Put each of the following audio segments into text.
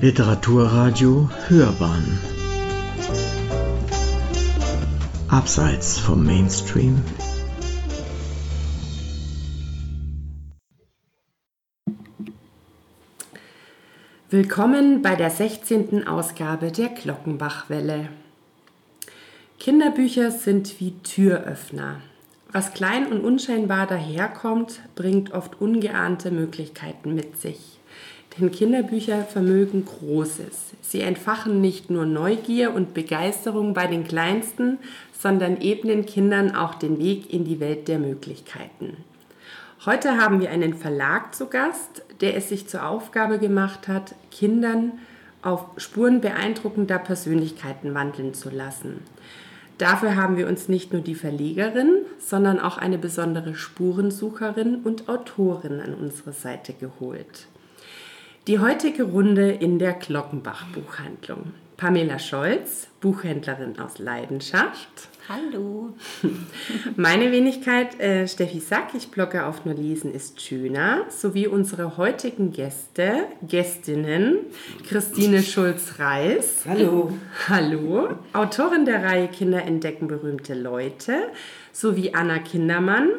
Literaturradio Hörbahn Abseits vom Mainstream Willkommen bei der 16. Ausgabe der Glockenbachwelle. Kinderbücher sind wie Türöffner. Was klein und unscheinbar daherkommt, bringt oft ungeahnte Möglichkeiten mit sich. Denn Kinderbücher vermögen Großes. Sie entfachen nicht nur Neugier und Begeisterung bei den Kleinsten, sondern ebnen Kindern auch den Weg in die Welt der Möglichkeiten. Heute haben wir einen Verlag zu Gast, der es sich zur Aufgabe gemacht hat, Kindern auf Spuren beeindruckender Persönlichkeiten wandeln zu lassen. Dafür haben wir uns nicht nur die Verlegerin, sondern auch eine besondere Spurensucherin und Autorin an unsere Seite geholt. Die heutige Runde in der Glockenbach Buchhandlung. Pamela Scholz, Buchhändlerin aus Leidenschaft. Hallo. Meine Wenigkeit äh, Steffi Sack, ich blogge auf Nur Lesen ist schöner, sowie unsere heutigen Gäste, Gästinnen, Christine Schulz-Reis. Hallo. Hallo. Autorin der Reihe Kinder entdecken berühmte Leute, sowie Anna Kindermann,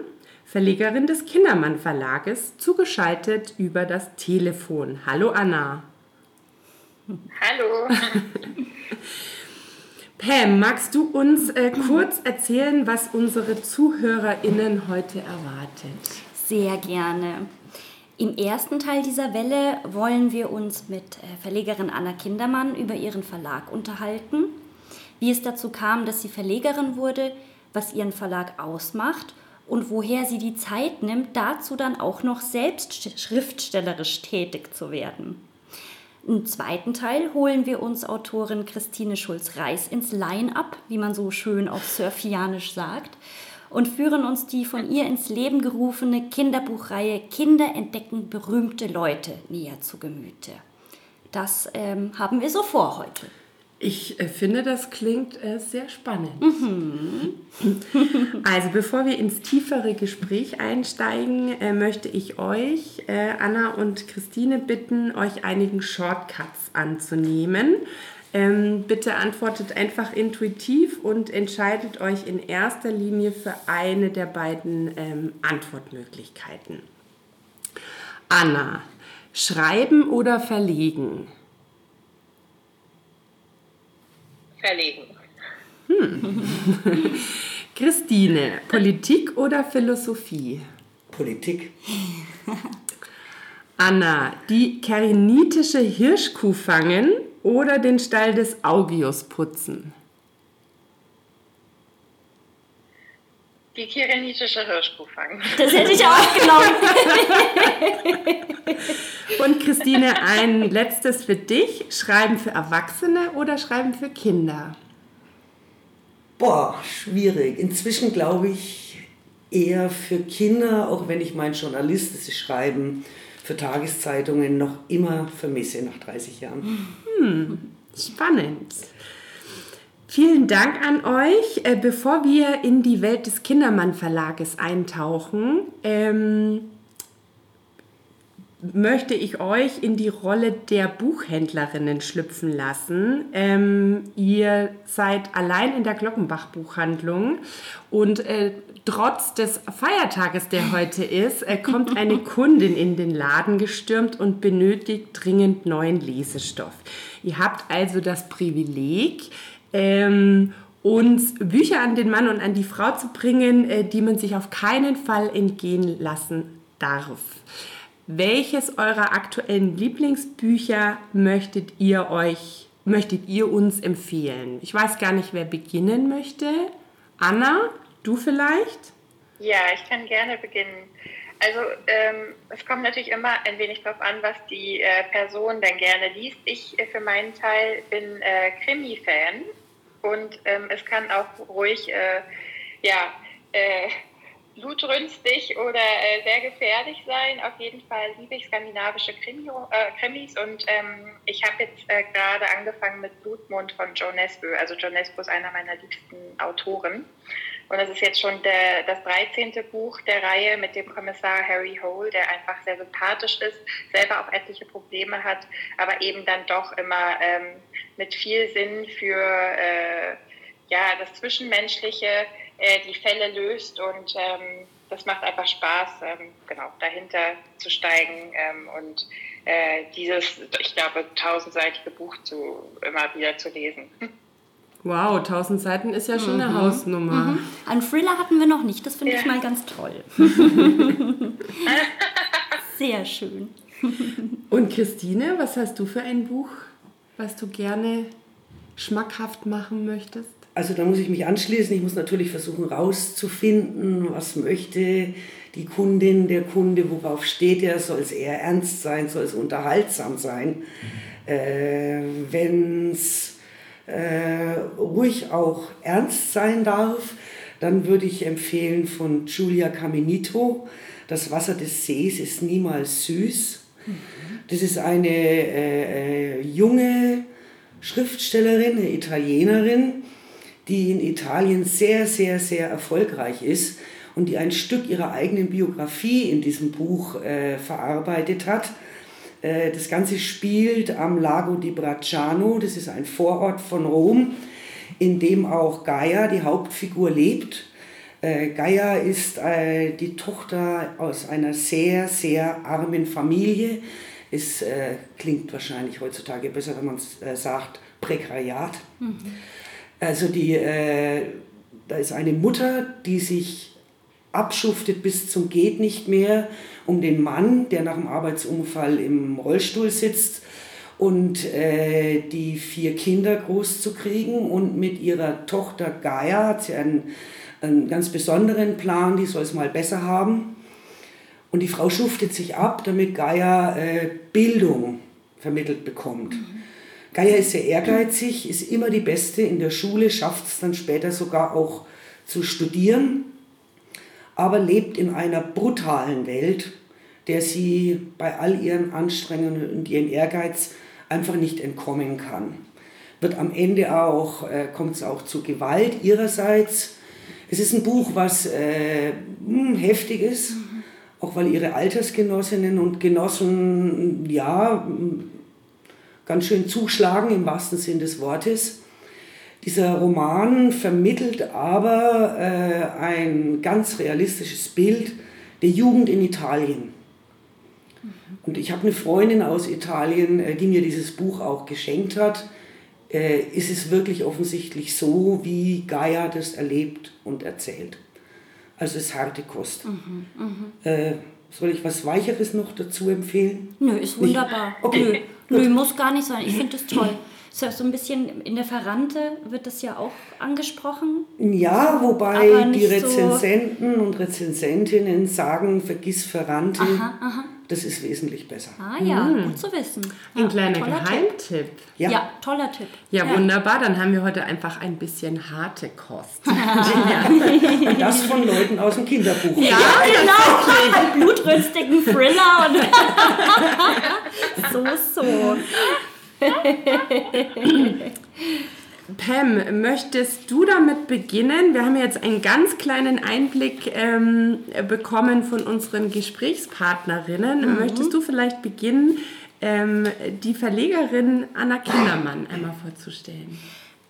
Verlegerin des Kindermann Verlages, zugeschaltet über das Telefon. Hallo Anna. Hallo. Pam, magst du uns äh, kurz erzählen, was unsere ZuhörerInnen heute erwartet? Sehr gerne. Im ersten Teil dieser Welle wollen wir uns mit äh, Verlegerin Anna Kindermann über ihren Verlag unterhalten, wie es dazu kam, dass sie Verlegerin wurde, was ihren Verlag ausmacht und woher sie die Zeit nimmt, dazu dann auch noch selbst schriftstellerisch tätig zu werden. Im zweiten Teil holen wir uns Autorin Christine Schulz-Reis ins Line-up, wie man so schön auf Surfianisch sagt, und führen uns die von ihr ins Leben gerufene Kinderbuchreihe Kinder entdecken berühmte Leute näher zu Gemüte. Das ähm, haben wir so vor heute. Ich äh, finde, das klingt äh, sehr spannend. Mhm. Also bevor wir ins tiefere Gespräch einsteigen, äh, möchte ich euch, äh, Anna und Christine, bitten, euch einigen Shortcuts anzunehmen. Ähm, bitte antwortet einfach intuitiv und entscheidet euch in erster Linie für eine der beiden ähm, Antwortmöglichkeiten. Anna, schreiben oder verlegen? Verlegen. Hm. Christine, Politik oder Philosophie? Politik. Anna, die kerenitische Hirschkuh fangen oder den Stall des Augius putzen? Die kirenitische Hirschkuh fangen. Das hätte ich auch genommen. Und Christine, ein letztes für dich. Schreiben für Erwachsene oder schreiben für Kinder? Boah, schwierig. Inzwischen glaube ich eher für Kinder, auch wenn ich mein journalistisches Schreiben für Tageszeitungen noch immer vermisse nach 30 Jahren. Hm, spannend. Vielen Dank an euch. Äh, bevor wir in die Welt des Kindermann Verlages eintauchen, ähm, möchte ich euch in die Rolle der Buchhändlerinnen schlüpfen lassen. Ähm, ihr seid allein in der Glockenbach Buchhandlung und äh, trotz des Feiertages, der heute ist, äh, kommt eine Kundin in den Laden gestürmt und benötigt dringend neuen Lesestoff. Ihr habt also das Privileg, ähm, uns Bücher an den Mann und an die Frau zu bringen, äh, die man sich auf keinen Fall entgehen lassen darf. Welches eurer aktuellen Lieblingsbücher möchtet ihr euch, möchtet ihr uns empfehlen? Ich weiß gar nicht, wer beginnen möchte. Anna, du vielleicht? Ja, ich kann gerne beginnen. Also ähm, es kommt natürlich immer ein wenig darauf an, was die äh, Person denn gerne liest. Ich äh, für meinen Teil bin äh, Krimi-Fan und ähm, es kann auch ruhig, äh, ja, äh, blutrünstig oder äh, sehr gefährlich sein. Auf jeden Fall liebe ich skandinavische Krimi, Krimis und ähm, ich habe jetzt gerade angefangen mit Blutmond von Joe Nesbø. Also Joe Nesbø ist einer meiner liebsten Autoren. Und das ist jetzt schon der, das 13. Buch der Reihe mit dem Kommissar Harry Hole, der einfach sehr sympathisch ist, selber auch etliche Probleme hat, aber eben dann doch immer ähm, mit viel Sinn für äh, ja, das Zwischenmenschliche äh, die Fälle löst und ähm, das macht einfach Spaß, ähm, genau, dahinter zu steigen ähm, und äh, dieses, ich glaube, tausendseitige Buch zu, immer wieder zu lesen. Wow, 1000 Seiten ist ja schon mhm. eine Hausnummer. Mhm. Einen Thriller hatten wir noch nicht, das finde ja. ich mal ganz toll. Sehr schön. Und Christine, was hast du für ein Buch, was du gerne schmackhaft machen möchtest? Also da muss ich mich anschließen. Ich muss natürlich versuchen rauszufinden, was möchte die Kundin, der Kunde, worauf steht er, soll es eher ernst sein, soll es unterhaltsam sein. Äh, Wenn es ruhig auch ernst sein darf, dann würde ich empfehlen von Giulia Caminito, Das Wasser des Sees ist niemals süß. Das ist eine äh, äh, junge Schriftstellerin, eine Italienerin, die in Italien sehr, sehr, sehr erfolgreich ist und die ein Stück ihrer eigenen Biografie in diesem Buch äh, verarbeitet hat. Äh, das Ganze spielt am Lago di Bracciano, das ist ein Vorort von Rom, in dem auch Gaia, die Hauptfigur, lebt. Äh, Gaia ist äh, die Tochter aus einer sehr, sehr armen Familie. Es klingt wahrscheinlich heutzutage besser, wenn man äh, sagt, Prekariat. Mhm. Also die, da ist eine Mutter, die sich abschuftet bis zum geht nicht mehr um den Mann, der nach dem Arbeitsunfall im Rollstuhl sitzt und äh, die vier Kinder groß zu kriegen und mit ihrer Tochter Gaia hat sie einen, einen ganz besonderen Plan, die soll es mal besser haben. Und die Frau schuftet sich ab, damit Gaia äh, Bildung vermittelt bekommt. Mhm. Gaia ist sehr ehrgeizig, ist immer die Beste in der Schule, schafft es dann später sogar auch zu studieren, aber lebt in einer brutalen Welt, der sie bei all ihren Anstrengungen und ihrem Ehrgeiz einfach nicht entkommen kann. Wird am Ende auch, äh, kommt es auch zu Gewalt ihrerseits. Es ist ein Buch, was äh, hm, heftig ist, auch weil ihre Altersgenossinnen und Genossen, ja, ganz schön zuschlagen im wahrsten Sinn des Wortes. Dieser Roman vermittelt aber äh, ein ganz realistisches Bild der Jugend in Italien. Und ich habe eine Freundin aus Italien, äh, die mir dieses Buch auch geschenkt hat. Äh, ist es wirklich offensichtlich so, wie Gaia das erlebt und erzählt. Also es ist harte Kost. Mhm, mh. äh, soll ich was Weicheres noch dazu empfehlen? Nö, ist wunderbar. Nicht? Okay. Nö, Nö, muss gar nicht sein. Ich finde das toll. So ein bisschen in der Ferrante wird das ja auch angesprochen. Ja, wobei die Rezensenten so und Rezensentinnen sagen, vergiss Ferrante. Aha, aha. Das ist wesentlich besser. Ah ja, mhm. gut zu wissen. Ja, ein kleiner Geheimtipp. Ja. ja. toller Tipp. Ja, ja, wunderbar. Dann haben wir heute einfach ein bisschen harte Kost. und das von Leuten aus dem Kinderbuch. Ja, genau. Blutrünstigen Thriller und so, so. Pam, möchtest du damit beginnen? Wir haben jetzt einen ganz kleinen Einblick ähm, bekommen von unseren Gesprächspartnerinnen. Mhm. Möchtest du vielleicht beginnen, ähm, die Verlegerin Anna Kindermann einmal vorzustellen?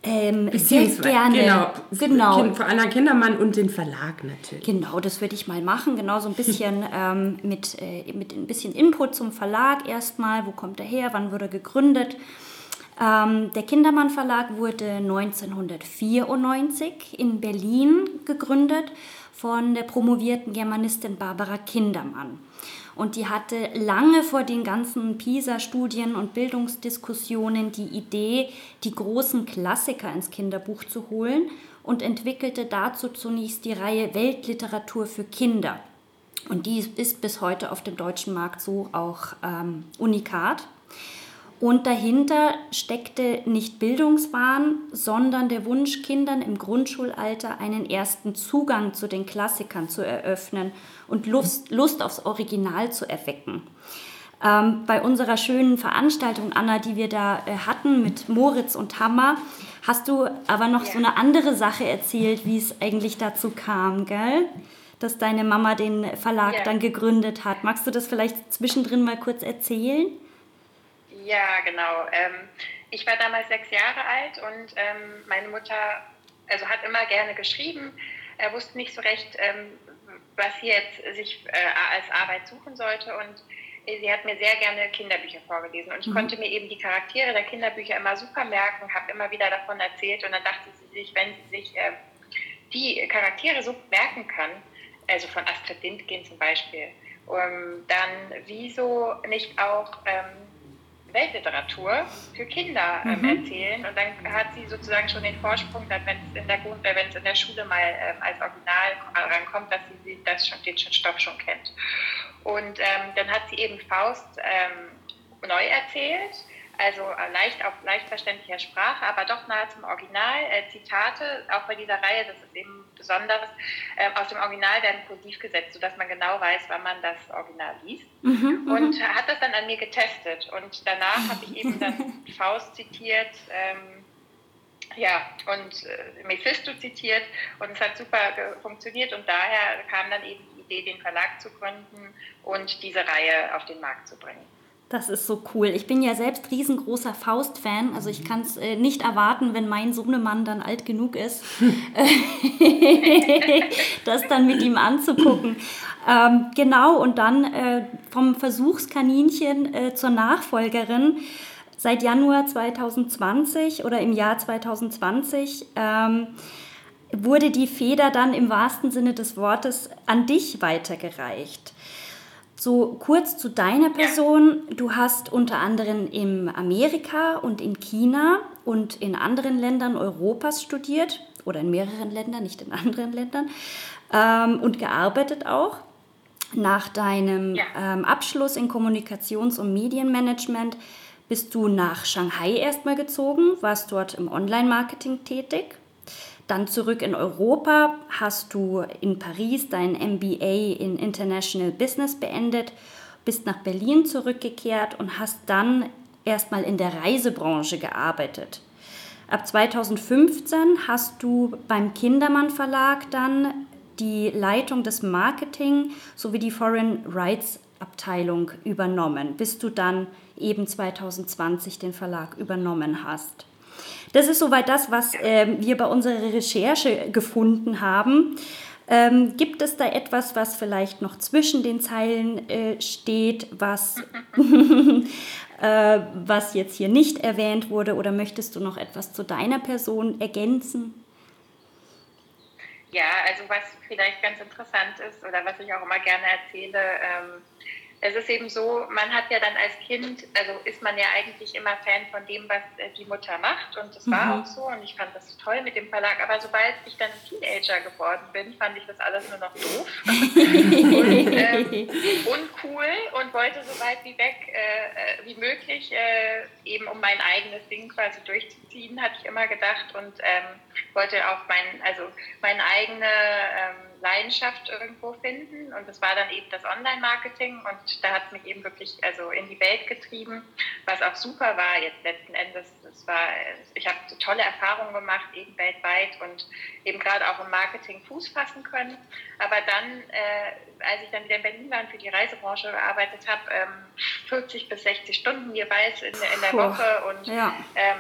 Ähm, sehr gerne. Genau, genau. Vor Anna Kindermann und den Verlag natürlich. Genau, das würde ich mal machen. Genau so ein bisschen ähm, mit, äh, mit ein bisschen Input zum Verlag erstmal. Wo kommt er her? Wann wurde er gegründet? Ähm, der Kindermann Verlag wurde 1994 in Berlin gegründet von der promovierten Germanistin Barbara Kindermann. Und die hatte lange vor den ganzen PISA-Studien und Bildungsdiskussionen die Idee, die großen Klassiker ins Kinderbuch zu holen und entwickelte dazu zunächst die Reihe Weltliteratur für Kinder. Und die ist bis heute auf dem deutschen Markt so auch ähm, unikat. Und dahinter steckte nicht Bildungswahn, sondern der Wunsch, Kindern im Grundschulalter einen ersten Zugang zu den Klassikern zu eröffnen und Lust, Lust aufs Original zu erwecken. Ähm, bei unserer schönen Veranstaltung, Anna, die wir da äh, hatten mit Moritz und Hammer, hast du aber noch ja. so eine andere Sache erzählt, wie es eigentlich dazu kam, gell? Dass deine Mama den Verlag ja. dann gegründet hat. Magst du das vielleicht zwischendrin mal kurz erzählen? Ja, genau. Ähm, ich war damals sechs Jahre alt und ähm, meine Mutter also hat immer gerne geschrieben. Er wusste nicht so recht, ähm, was sie jetzt sich äh, als Arbeit suchen sollte. Und sie hat mir sehr gerne Kinderbücher vorgelesen. Und ich mhm. konnte mir eben die Charaktere der Kinderbücher immer super merken, habe immer wieder davon erzählt. Und dann dachte sie sich, wenn sie sich äh, die Charaktere so merken kann, also von Astrid Lindgren zum Beispiel, ähm, dann wieso nicht auch ähm, Weltliteratur für Kinder ähm, mhm. erzählen. Und dann hat sie sozusagen schon den Vorsprung, wenn es in, der, äh, wenn es in der Schule mal ähm, als Original rankommt, dass sie das schon, den Stoff schon kennt. Und ähm, dann hat sie eben Faust ähm, neu erzählt also äh, leicht auf leicht verständlicher Sprache, aber doch nahe zum Original. Äh, Zitate, auch bei dieser Reihe, das ist eben besonders, äh, aus dem Original werden kursiv gesetzt, sodass man genau weiß, wann man das Original liest. Mhm, mhm. und hat das dann an mir getestet. Und danach habe ich eben dann Faust zitiert. Ähm, ja, und äh, Mephisto zitiert und es hat super funktioniert und daher kam dann eben die Idee, den Verlag zu gründen und diese Reihe auf den Markt zu bringen. Das ist so cool. Ich bin ja selbst riesengroßer Faust-Fan. Also ich kann es äh, nicht erwarten, wenn mein Sohnemann dann alt genug ist, das dann mit ihm anzugucken. Ähm, genau, und dann äh, vom Versuchskaninchen äh, zur Nachfolgerin. Seit Januar 2020 oder im Jahr 2020 ähm, wurde die Feder dann im wahrsten Sinne des Wortes an dich weitergereicht. So kurz zu deiner Person. Du hast unter anderem in Amerika und in China und in anderen Ländern Europas studiert oder in mehreren Ländern, nicht in anderen Ländern, ähm, und gearbeitet auch. Nach deinem ja. ähm, Abschluss in Kommunikations- und Medienmanagement bist du nach Shanghai erstmal gezogen, warst dort im Online-Marketing tätig dann zurück in Europa hast du in Paris dein MBA in International Business beendet, bist nach Berlin zurückgekehrt und hast dann erstmal in der Reisebranche gearbeitet. Ab 2015 hast du beim Kindermann Verlag dann die Leitung des Marketing sowie die Foreign Rights Abteilung übernommen, bis du dann eben 2020 den Verlag übernommen hast. Das ist soweit das, was äh, wir bei unserer Recherche gefunden haben. Ähm, gibt es da etwas, was vielleicht noch zwischen den Zeilen äh, steht, was, äh, was jetzt hier nicht erwähnt wurde? Oder möchtest du noch etwas zu deiner Person ergänzen? Ja, also was vielleicht ganz interessant ist oder was ich auch immer gerne erzähle, ähm, es ist eben so, man hat ja dann als Kind, also ist man ja eigentlich immer Fan von dem, was äh, die Mutter macht. Und das war mhm. auch so. Und ich fand das toll mit dem Verlag, aber sobald ich dann Teenager geworden bin, fand ich das alles nur noch doof und ähm, uncool und wollte so weit wie weg äh, äh, wie möglich äh, eben um mein eigenes Ding quasi durchzuziehen, hatte ich immer gedacht. Und ähm, wollte auch mein, also meine eigene ähm, Leidenschaft irgendwo finden. Und das war dann eben das Online-Marketing. Und da hat es mich eben wirklich also in die Welt getrieben, was auch super war jetzt letzten Endes. Das war, ich habe tolle Erfahrungen gemacht, eben weltweit und eben gerade auch im Marketing Fuß fassen können. Aber dann, äh, als ich dann wieder in Berlin war und für die Reisebranche gearbeitet habe, ähm, 40 bis 60 Stunden jeweils in, in der Woche und ja. ähm,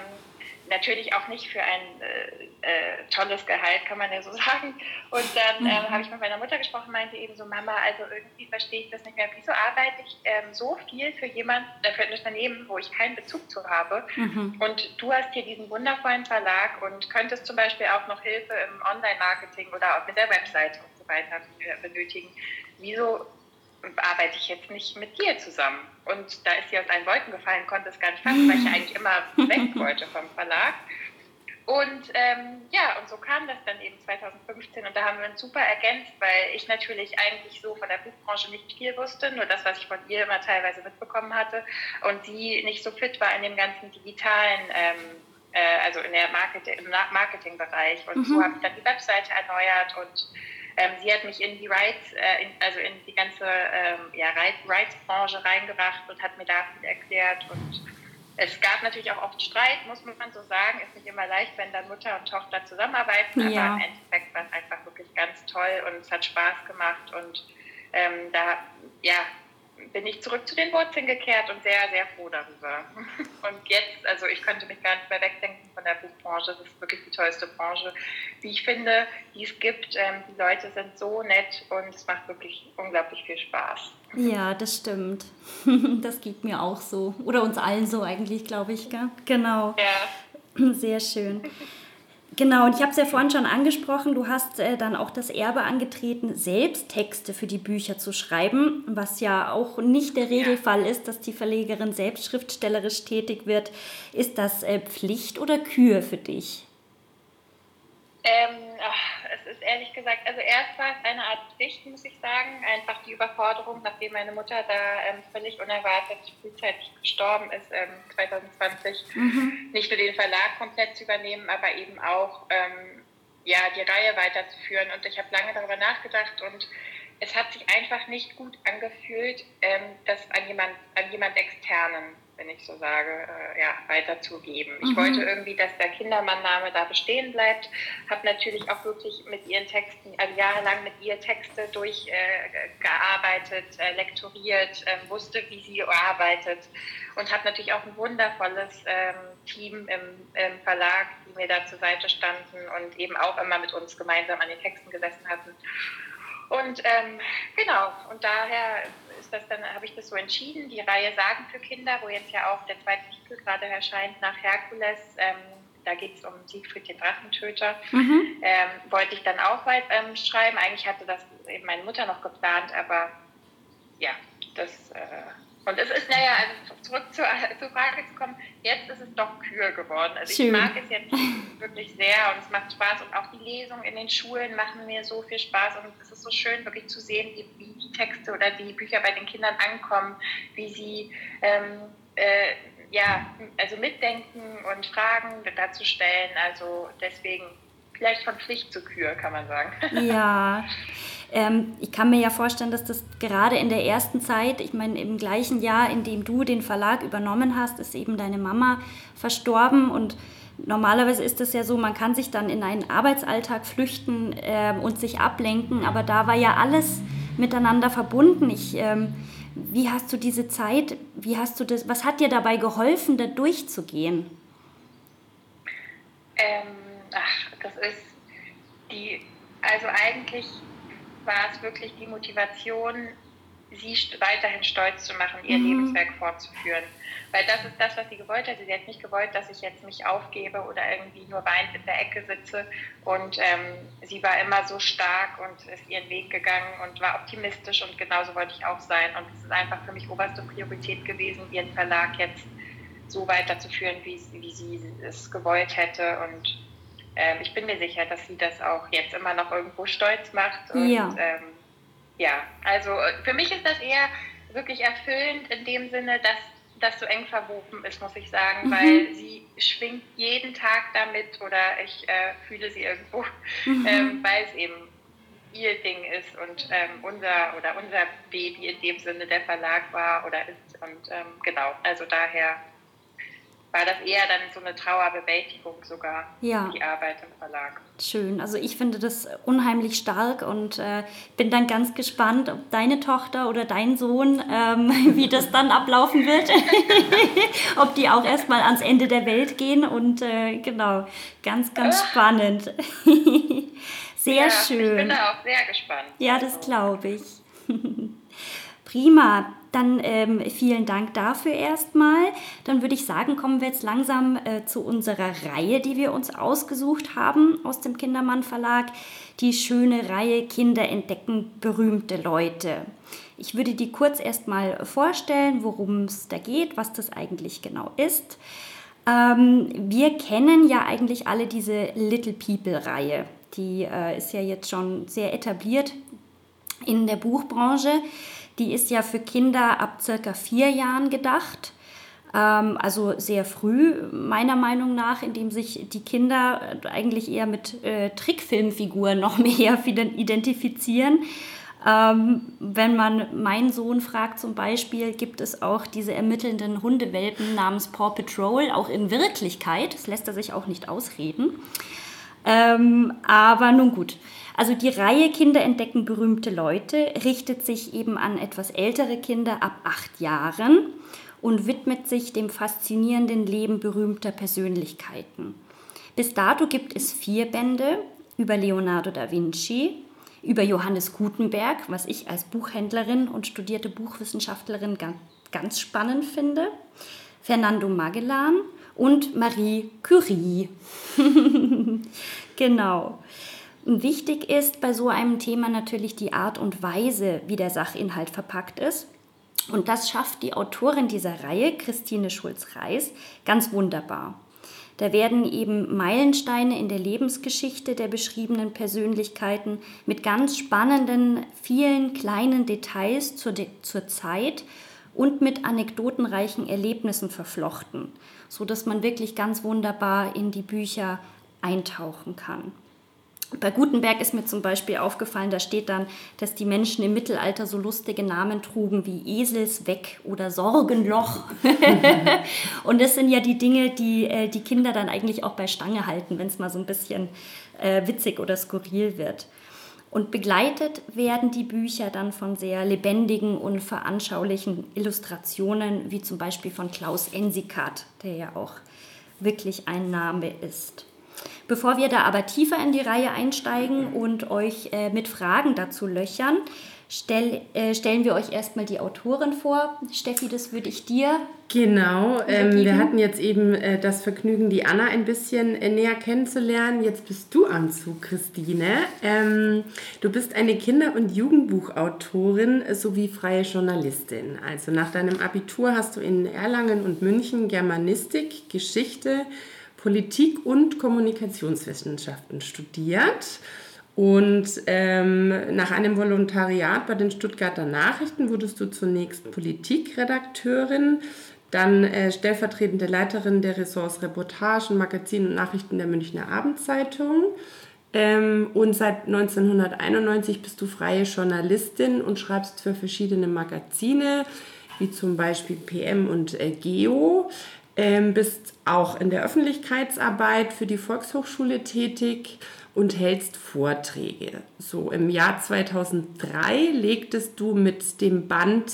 natürlich auch nicht für ein äh, äh, tolles Gehalt, kann man ja so sagen. Und dann ähm, mhm. habe ich mit meiner Mutter gesprochen, meinte eben so, Mama, also irgendwie verstehe ich das nicht mehr. Wieso arbeite ich ähm, so viel für jemand, äh, für ein Unternehmen, wo ich keinen Bezug zu habe? Mhm. Und du hast hier diesen wundervollen Verlag und könntest zum Beispiel auch noch Hilfe im Online-Marketing oder auch mit der Website und so weiter äh, benötigen. Wieso arbeite ich jetzt nicht mit dir zusammen? Und da ist sie aus allen Wolken gefallen, konnte es gar nicht fassen, weil ich ja eigentlich immer weg wollte vom Verlag. Und ähm, ja, und so kam das dann eben 2015 und da haben wir uns super ergänzt, weil ich natürlich eigentlich so von der Buchbranche nicht viel wusste, nur das, was ich von ihr immer teilweise mitbekommen hatte und sie nicht so fit war in dem ganzen digitalen, ähm, äh, also in der Marketing, im Marketingbereich. Und mhm. so habe ich dann die Webseite erneuert und ähm, sie hat mich in die Rights, äh, in, also in die ganze ähm, ja, Rights-Branche reingebracht und hat mir da viel erklärt und es gab natürlich auch oft Streit, muss man so sagen. Ist nicht immer leicht, wenn dann Mutter und Tochter zusammenarbeiten, Ja. aber im Endeffekt war es einfach wirklich ganz toll und es hat Spaß gemacht und ähm, da ja, bin ich zurück zu den Wurzeln gekehrt und sehr, sehr froh darüber. Und jetzt, also ich könnte mich gar nicht mehr wegdenken von der Buchbranche. Das ist wirklich die tollste Branche, wie ich finde, die es gibt. Ähm, die Leute sind so nett und es macht wirklich unglaublich viel Spaß. Ja, das stimmt. Das geht mir auch so. Oder uns allen so eigentlich, glaube ich. Gell? Genau. Ja. Sehr schön. Genau, und ich habe es ja vorhin schon angesprochen, du hast äh, dann auch das Erbe angetreten, selbst Texte für die Bücher zu schreiben, was ja auch nicht der Regelfall ist, dass die Verlegerin selbst schriftstellerisch tätig wird. Ist das äh, Pflicht oder Kür für dich? Ähm, ach, es ist ehrlich gesagt, also erst war es eine Art Pflicht, muss ich sagen. Einfach die Überforderung, nachdem meine Mutter da ähm, völlig unerwartet frühzeitig gestorben ist, ähm, 2020, nicht nur den Verlag komplett zu übernehmen, aber eben auch ähm, ja, die Reihe weiterzuführen. Und ich habe lange darüber nachgedacht und es hat sich einfach nicht gut angefühlt, ähm, das an jemand, an jemand externen, wenn ich so sage, äh, ja, weiterzugeben. Ich wollte irgendwie, dass der Kindermann-Name da bestehen bleibt, habe natürlich auch wirklich mit ihren Texten, also jahrelang mit ihr Texte durchgearbeitet, äh, äh, lektoriert, äh, wusste, wie sie arbeitet und habe natürlich auch ein wundervolles ähm, Team im, im Verlag, die mir da zur Seite standen und eben auch immer mit uns gemeinsam an den Texten gesessen hatten. Und ähm, genau, und daher ist das dann, habe ich das so entschieden, die Reihe Sagen für Kinder, wo jetzt ja auch der zweite Titel gerade erscheint nach Herkules, ähm, da geht es um Siegfried den Drachentöter, ähm, wollte ich dann auch weit ähm, schreiben. Eigentlich hatte das eben meine Mutter noch geplant, aber ja, das äh, und es ist, naja, also zurück zur, zur Frage zu kommen, jetzt ist es doch Kür geworden. Also Schön. ich mag es jetzt wirklich sehr und es macht Spaß und auch die Lesungen in den Schulen machen mir so viel Spaß und es ist so schön wirklich zu sehen, wie, wie Texte oder die Bücher bei den Kindern ankommen, wie sie ähm, äh, ja, also mitdenken und Fragen dazu stellen. Also deswegen vielleicht von Pflicht zu Kür, kann man sagen. Ja, ähm, ich kann mir ja vorstellen, dass das gerade in der ersten Zeit, ich meine, im gleichen Jahr, in dem du den Verlag übernommen hast, ist eben deine Mama verstorben und normalerweise ist es ja so, man kann sich dann in einen Arbeitsalltag flüchten ähm, und sich ablenken, aber da war ja alles miteinander verbunden. Ich, ähm, wie hast du diese Zeit, wie hast du das, was hat dir dabei geholfen, da durchzugehen? Ähm, ach, das ist die, also eigentlich war es wirklich die Motivation, sie weiterhin stolz zu machen, ihr Lebenswerk fortzuführen. Weil das ist das, was sie gewollt hat. Sie hat nicht gewollt, dass ich jetzt mich aufgebe oder irgendwie nur weinend in der Ecke sitze. Und ähm, sie war immer so stark und ist ihren Weg gegangen und war optimistisch und genauso wollte ich auch sein. Und es ist einfach für mich oberste Priorität gewesen, ihren Verlag jetzt so weiterzuführen, wie, wie sie es gewollt hätte. Und ähm, ich bin mir sicher, dass sie das auch jetzt immer noch irgendwo stolz macht. Und, Ja. Ähm, ja, also äh, für mich ist das eher wirklich erfüllend in dem Sinne, dass das so eng verwoben ist, muss ich sagen, weil sie schwingt jeden Tag damit oder ich äh, fühle sie irgendwo, ähm, weil es eben ihr Ding ist und ähm, unser oder unser Baby in dem Sinne der Verlag war oder ist und ähm, genau, also daher war das eher dann so eine Trauerbewältigung sogar, Ja. die Arbeit im Verlag. Schön. Also ich finde das unheimlich stark und äh, bin dann ganz gespannt, ob deine Tochter oder dein Sohn, ähm, wie das dann ablaufen wird. ob die auch erstmal ans Ende der Welt gehen und äh, genau, ganz, ganz spannend. Sehr ja, Ich schön. bin da auch sehr gespannt. Ja, das glaube ich. Prima. Dann ähm, vielen Dank dafür erstmal. Dann würde ich sagen, kommen wir jetzt langsam äh, zu unserer Reihe, die wir uns ausgesucht haben aus dem Kindermann Verlag. Die schöne Reihe Kinder entdecken berühmte Leute. Ich würde die kurz erstmal vorstellen, worum es da geht, was das eigentlich genau ist. Ähm, wir kennen ja eigentlich alle diese Little People-Reihe. Die äh, ist ja jetzt schon sehr etabliert in der Buchbranche. Die ist ja für Kinder ab circa vier Jahren gedacht. Ähm, also sehr früh, meiner Meinung nach, indem sich die Kinder eigentlich eher mit äh, Trickfilmfiguren noch mehr identifizieren. Ähm, wenn man meinen Sohn fragt zum Beispiel, gibt es auch diese ermittelnden Hundewelpen namens Paw Patrol, auch in Wirklichkeit. Das lässt er sich auch nicht ausreden. Ähm, aber nun gut. Also die Reihe Kinder entdecken berühmte Leute richtet sich eben an etwas ältere Kinder ab acht Jahren und widmet sich dem faszinierenden Leben berühmter Persönlichkeiten. Bis dato gibt es vier Bände über Leonardo da Vinci, über Johannes Gutenberg, was ich als Buchhändlerin und studierte Buchwissenschaftlerin ganz spannend finde, Fernando Magellan und Marie Curie. genau. Wichtig ist bei so einem Thema natürlich die Art und Weise, wie der Sachinhalt verpackt ist. Und das schafft die Autorin dieser Reihe, Christine Schulz-Reis, ganz wunderbar. Da werden eben Meilensteine in der Lebensgeschichte der beschriebenen Persönlichkeiten mit ganz spannenden, vielen kleinen Details zur, De zur Zeit und mit anekdotenreichen Erlebnissen verflochten, sodass man wirklich ganz wunderbar in die Bücher eintauchen kann. Bei Gutenberg ist mir zum Beispiel aufgefallen, da steht dann, dass die Menschen im Mittelalter so lustige Namen trugen wie Eselsweg oder Sorgenloch. und das sind ja die Dinge, die äh, die Kinder dann eigentlich auch bei Stange halten, wenn es mal so ein bisschen äh, witzig oder skurril wird. Und begleitet werden die Bücher dann von sehr lebendigen und veranschaulichen Illustrationen, wie zum Beispiel von Klaus Ensikat, der ja auch wirklich ein Name ist. Bevor wir da aber tiefer in die Reihe einsteigen und euch äh, mit Fragen dazu löchern, stell, äh, stellen wir euch erstmal die Autorin vor. Steffi, das würde ich dir. Genau, ähm, wir hatten jetzt eben äh, das Vergnügen, die Anna ein bisschen äh, näher kennenzulernen. Jetzt bist du am Zug, Christine. Ähm, du bist eine Kinder- und Jugendbuchautorin sowie freie Journalistin. Also nach deinem Abitur hast du in Erlangen und München Germanistik, Geschichte, Politik und Kommunikationswissenschaften studiert. Und ähm, nach einem Volontariat bei den Stuttgarter Nachrichten wurdest du zunächst Politikredakteurin, dann äh, stellvertretende Leiterin der Ressorts Reportagen, Magazin und Nachrichten der Münchner Abendzeitung. Ähm, und seit 1991 bist du freie Journalistin und schreibst für verschiedene Magazine, wie zum Beispiel PM und äh, Geo ähm, bist auch in der Öffentlichkeitsarbeit für die Volkshochschule tätig und hältst Vorträge. So im Jahr 2003 legtest du mit dem Band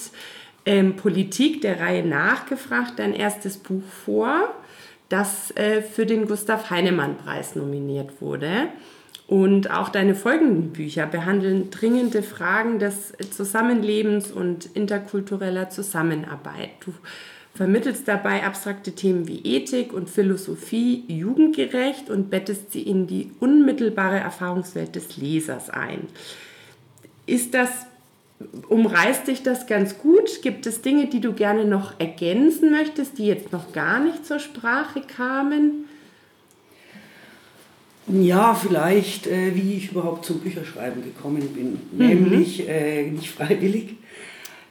ähm, Politik der Reihe nachgefragt dein erstes Buch vor, das äh, für den Gustav Heinemann Preis nominiert wurde. Und auch deine folgenden Bücher behandeln dringende Fragen des Zusammenlebens und interkultureller Zusammenarbeit. Du vermittelst dabei abstrakte Themen wie Ethik und Philosophie jugendgerecht und bettest sie in die unmittelbare Erfahrungswelt des Lesers ein. Ist das, umreißt dich das ganz gut? Gibt es Dinge, die du gerne noch ergänzen möchtest, die jetzt noch gar nicht zur Sprache kamen? Ja, vielleicht, äh, wie ich überhaupt zum Bücherschreiben gekommen bin. Mhm. Nämlich äh, nicht freiwillig,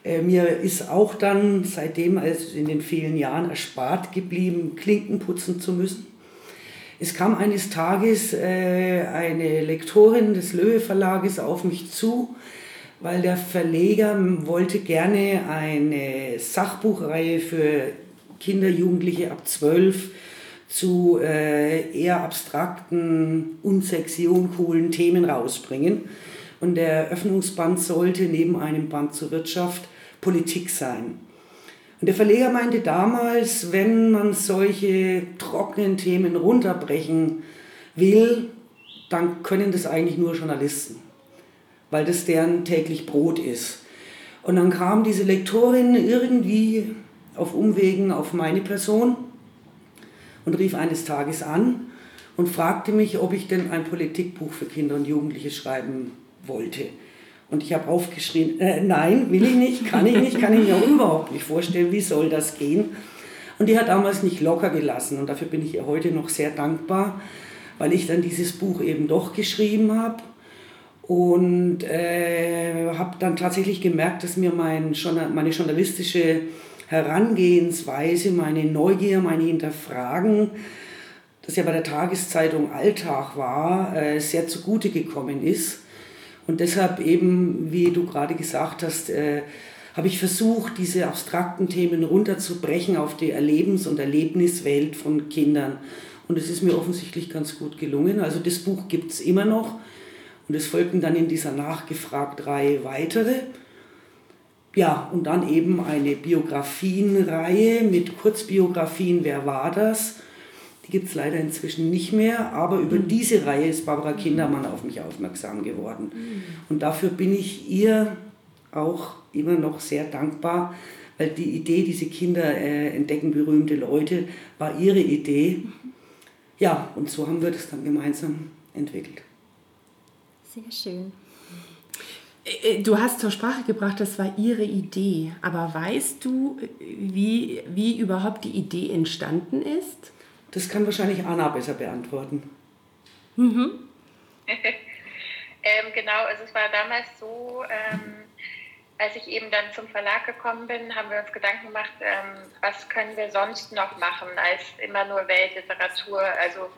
äh, mir ist auch dann seitdem, also in den vielen Jahren, erspart geblieben, Klinken putzen zu müssen. Es kam eines Tages äh, eine Lektorin des Löwe Verlages auf mich zu, weil der Verleger wollte gerne eine Sachbuchreihe für Kinder, Jugendliche ab 12 zu äh, eher abstrakten, unsexy, uncoolen Themen rausbringen. Und der Öffnungsband sollte neben einem Band zur Wirtschaft Politik sein. Und der Verleger meinte damals, wenn man solche trockenen Themen runterbrechen will, dann können das eigentlich nur Journalisten, weil das deren täglich Brot ist. Und dann kam diese Lektorin irgendwie auf Umwegen auf meine Person und rief eines Tages an und fragte mich, ob ich denn ein Politikbuch für Kinder und Jugendliche schreiben wollte. Und ich habe aufgeschrien, äh, nein, will ich nicht, kann ich nicht, kann ich mir überhaupt nicht vorstellen, wie soll das gehen. Und die hat damals nicht locker gelassen. Und dafür bin ich ihr heute noch sehr dankbar, weil ich dann dieses Buch eben doch geschrieben habe. Und äh, habe dann tatsächlich gemerkt, dass mir mein, meine journalistische Herangehensweise, meine Neugier, meine Hinterfragen, das ja bei der Tageszeitung Alltag war, äh, sehr zugute gekommen ist Und deshalb eben, wie du gerade gesagt hast, äh, habe ich versucht, diese abstrakten Themen runterzubrechen auf die Erlebens- und Erlebniswelt von Kindern. Und es ist mir offensichtlich ganz gut gelungen. Also das Buch gibt es immer noch. Und es folgten dann in dieser Nachgefragt-Reihe weitere. Ja, und dann eben eine Biografienreihe mit Kurzbiografien, wer war das? Die gibt es leider inzwischen nicht mehr, aber über mhm. diese Reihe ist Barbara Kindermann auf mich aufmerksam geworden. Mhm. Und dafür bin ich ihr auch immer noch sehr dankbar, weil die Idee, diese Kinder äh, entdecken berühmte Leute, war ihre Idee. Ja, und so haben wir das dann gemeinsam entwickelt. Sehr schön. Äh, du hast zur Sprache gebracht, das war Ihre Idee. Aber weißt du, wie, wie überhaupt die Idee entstanden ist? Das kann wahrscheinlich Anna besser beantworten. Mhm. ähm, genau, also es war damals so, ähm, als ich eben dann zum Verlag gekommen bin, haben wir uns Gedanken gemacht, ähm, was können wir sonst noch machen als immer nur Weltliteratur. Also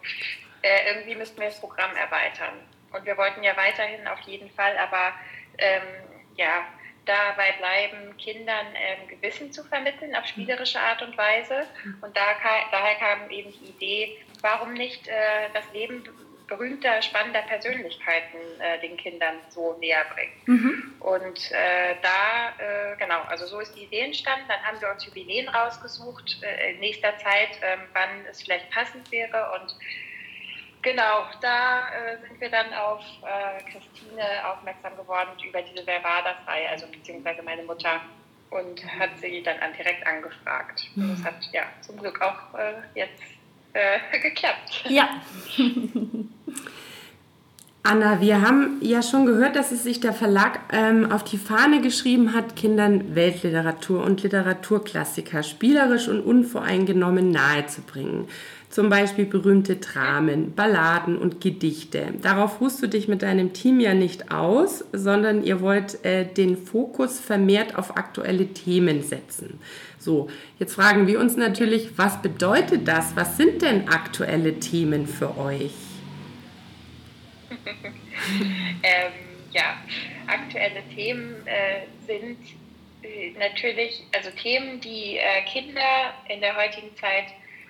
äh, irgendwie müssten wir das Programm erweitern. Und wir wollten ja weiterhin auf jeden Fall, aber ähm, ja, dabei bleiben, Kindern ähm, Gewissen zu vermitteln auf spielerische Art und Weise. Und da, daher kam eben die Idee, warum nicht äh, das Leben berühmter, spannender Persönlichkeiten äh, den Kindern so näher bringen. Mhm. Und äh, da, äh, genau, also so ist die Idee entstanden. Dann haben wir uns Jubiläen rausgesucht äh, in nächster Zeit, ähm, wann es vielleicht passend wäre. Und Genau, da äh, sind wir dann auf äh, Christine aufmerksam geworden über diese Reihe, also beziehungsweise meine Mutter und hat sie dann an, direkt angefragt. Und das hat ja zum Glück auch äh, jetzt äh, geklappt. Ja. Anna, wir haben ja schon gehört, dass es sich der Verlag ähm, auf die Fahne geschrieben hat, Kindern Weltliteratur und Literaturklassiker spielerisch und unvoreingenommen nahezubringen zum Beispiel berühmte Dramen, Balladen und Gedichte. Darauf ruhst du dich mit deinem Team ja nicht aus, sondern ihr wollt äh, den Fokus vermehrt auf aktuelle Themen setzen. So, jetzt fragen wir uns natürlich, was bedeutet das? Was sind denn aktuelle Themen für euch? ähm, ja, aktuelle Themen äh, sind äh, natürlich, also Themen, die äh, Kinder in der heutigen Zeit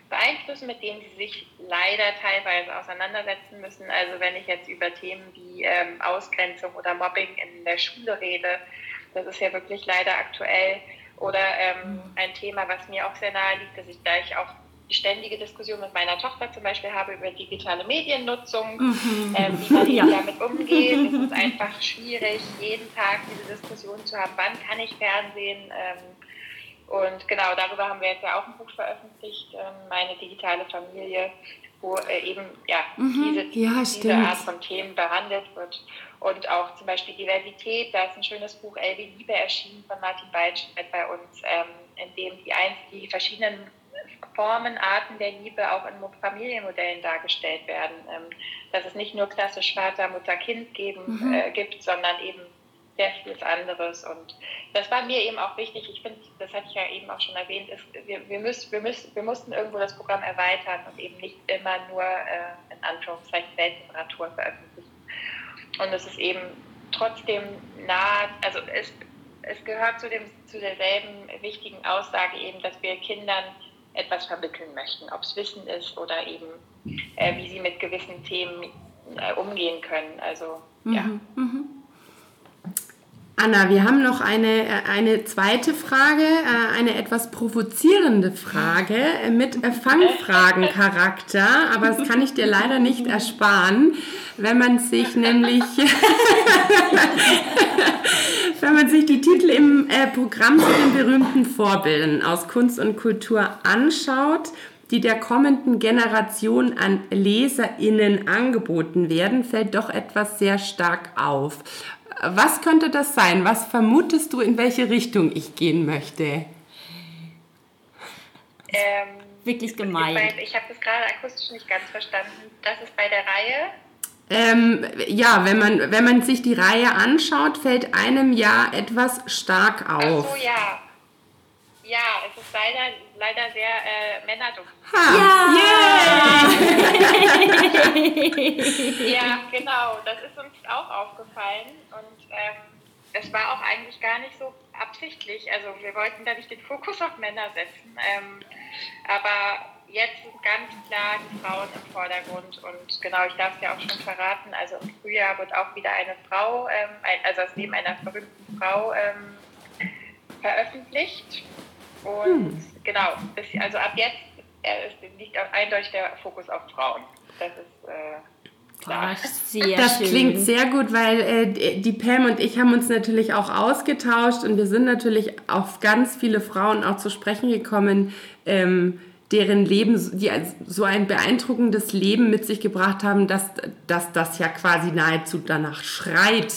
beeinflussen, mit denen sie sich leider teilweise auseinandersetzen müssen. Also wenn ich jetzt über Themen wie ähm, Ausgrenzung oder Mobbing in der Schule rede, das ist ja wirklich leider aktuell. Oder ähm, ein Thema, was mir auch sehr nahe liegt, dass ich, da ich auch die ständige Diskussion mit meiner Tochter zum Beispiel habe über digitale Mediennutzung, mhm. ähm, wie man ja. damit umgeht. Es ist einfach schwierig, jeden Tag diese Diskussion zu haben, wann kann ich Fernsehen, ähm, und genau, darüber haben wir jetzt ja auch ein Buch veröffentlicht, ähm, Meine digitale Familie, wo äh, eben ja, mhm. diese, ja, diese Art von Themen behandelt wird. Und auch zum Beispiel Diversität, da ist ein schönes Buch Elbe Liebe erschienen von Martin Beitschmidt bei uns, ähm, in dem die, ein, die verschiedenen Formen, Arten der Liebe auch in Familienmodellen dargestellt werden. Ähm, dass es nicht nur klassisch Vater, Mutter, Kind geben, mhm. äh, gibt, sondern eben sehr vieles anderes. Und das war mir eben auch wichtig. Ich finde, das hatte ich ja eben auch schon erwähnt, ist, wir, wir, müssen, wir, müssen, wir mussten irgendwo das Programm erweitern und eben nicht immer nur äh, in Anführungszeichen Weltliteratur veröffentlichen. Und es ist eben trotzdem nah, also es, es gehört zu, dem, zu derselben wichtigen Aussage eben, dass wir Kindern etwas vermitteln möchten, ob es Wissen ist oder eben, äh, wie sie mit gewissen Themen äh, umgehen können. Also, mhm, ja. Mhm. Anna, wir haben noch eine, äh, eine zweite Frage, äh, eine etwas provozierende Frage mit Fangfragencharakter, aber das kann ich dir leider nicht ersparen, wenn man sich nämlich, wenn man sich die Titel im äh, Programm zu den berühmten Vorbildern aus Kunst und Kultur anschaut, die der kommenden Generation an LeserInnen angeboten werden, fällt doch etwas sehr stark auf. Was könnte das sein? Was vermutest du, in welche Richtung ich gehen möchte? Ähm, Wirklich gemein. Ich, ich habe das gerade akustisch nicht ganz verstanden. Das ist bei der Reihe. Ähm, ja, wenn man, wenn man sich die Reihe anschaut, fällt einem ja etwas stark auf. Ach so, ja. Ja, es ist leider, leider sehr äh, männerdumm. Ja! Ja, genau, das ist uns auch aufgefallen. Und ähm, es war auch eigentlich gar nicht so absichtlich. Also wir wollten da nicht den Fokus auf Männer setzen, ähm, aber jetzt sind ganz klar die Frauen im Vordergrund. Und genau, ich darf es ja auch schon verraten, also im Frühjahr wird auch wieder eine Frau, ähm, also das Leben einer berühmten Frau ähm, veröffentlicht und genau, bis, also ab jetzt äh, liegt auch eindeutig der Fokus auf Frauen. Das ist äh, klar. Ach, sehr Das schön. klingt sehr gut, weil äh, die Pam und ich haben uns natürlich auch ausgetauscht und wir sind natürlich auf ganz viele Frauen auch zu sprechen gekommen, ähm, deren Leben, so- die so ein beeindruckendes Leben mit sich gebracht haben, dass, dass das ja quasi nahezu danach schreit,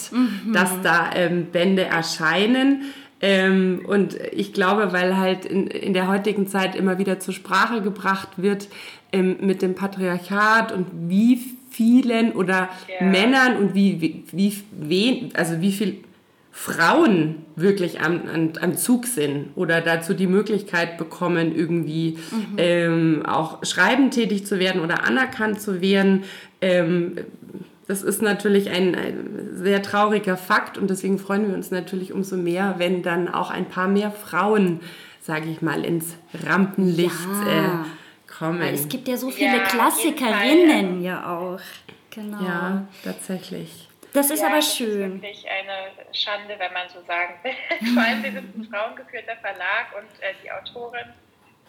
dass da ähm, Bände erscheinen. Ähm, und ich glaube, weil halt in, in der heutigen Zeit immer wieder zur Sprache gebracht wird ähm, mit dem Patriarchat und wie vielen oder Ja. Männern und wie, wie, wie wen, also wie viel Frauen wirklich am, am, am Zug sind oder dazu die Möglichkeit bekommen, irgendwie ähm, auch schreiben tätig zu werden oder anerkannt zu werden. Ähm, das ist natürlich ein, ein sehr trauriger Fakt und deswegen freuen wir uns natürlich umso mehr, wenn dann auch ein paar mehr Frauen, sage ich mal, ins Rampenlicht Ja. äh, kommen. Weil es gibt ja so Ja, viele jeden Klassikerinnen ja auch. Genau. ja, tatsächlich. Das ist Ja, aber das schön. ist wirklich eine Schande, wenn man so sagen will. Vor allem, wir sind ein frauengeführter Verlag und äh, die Autorin,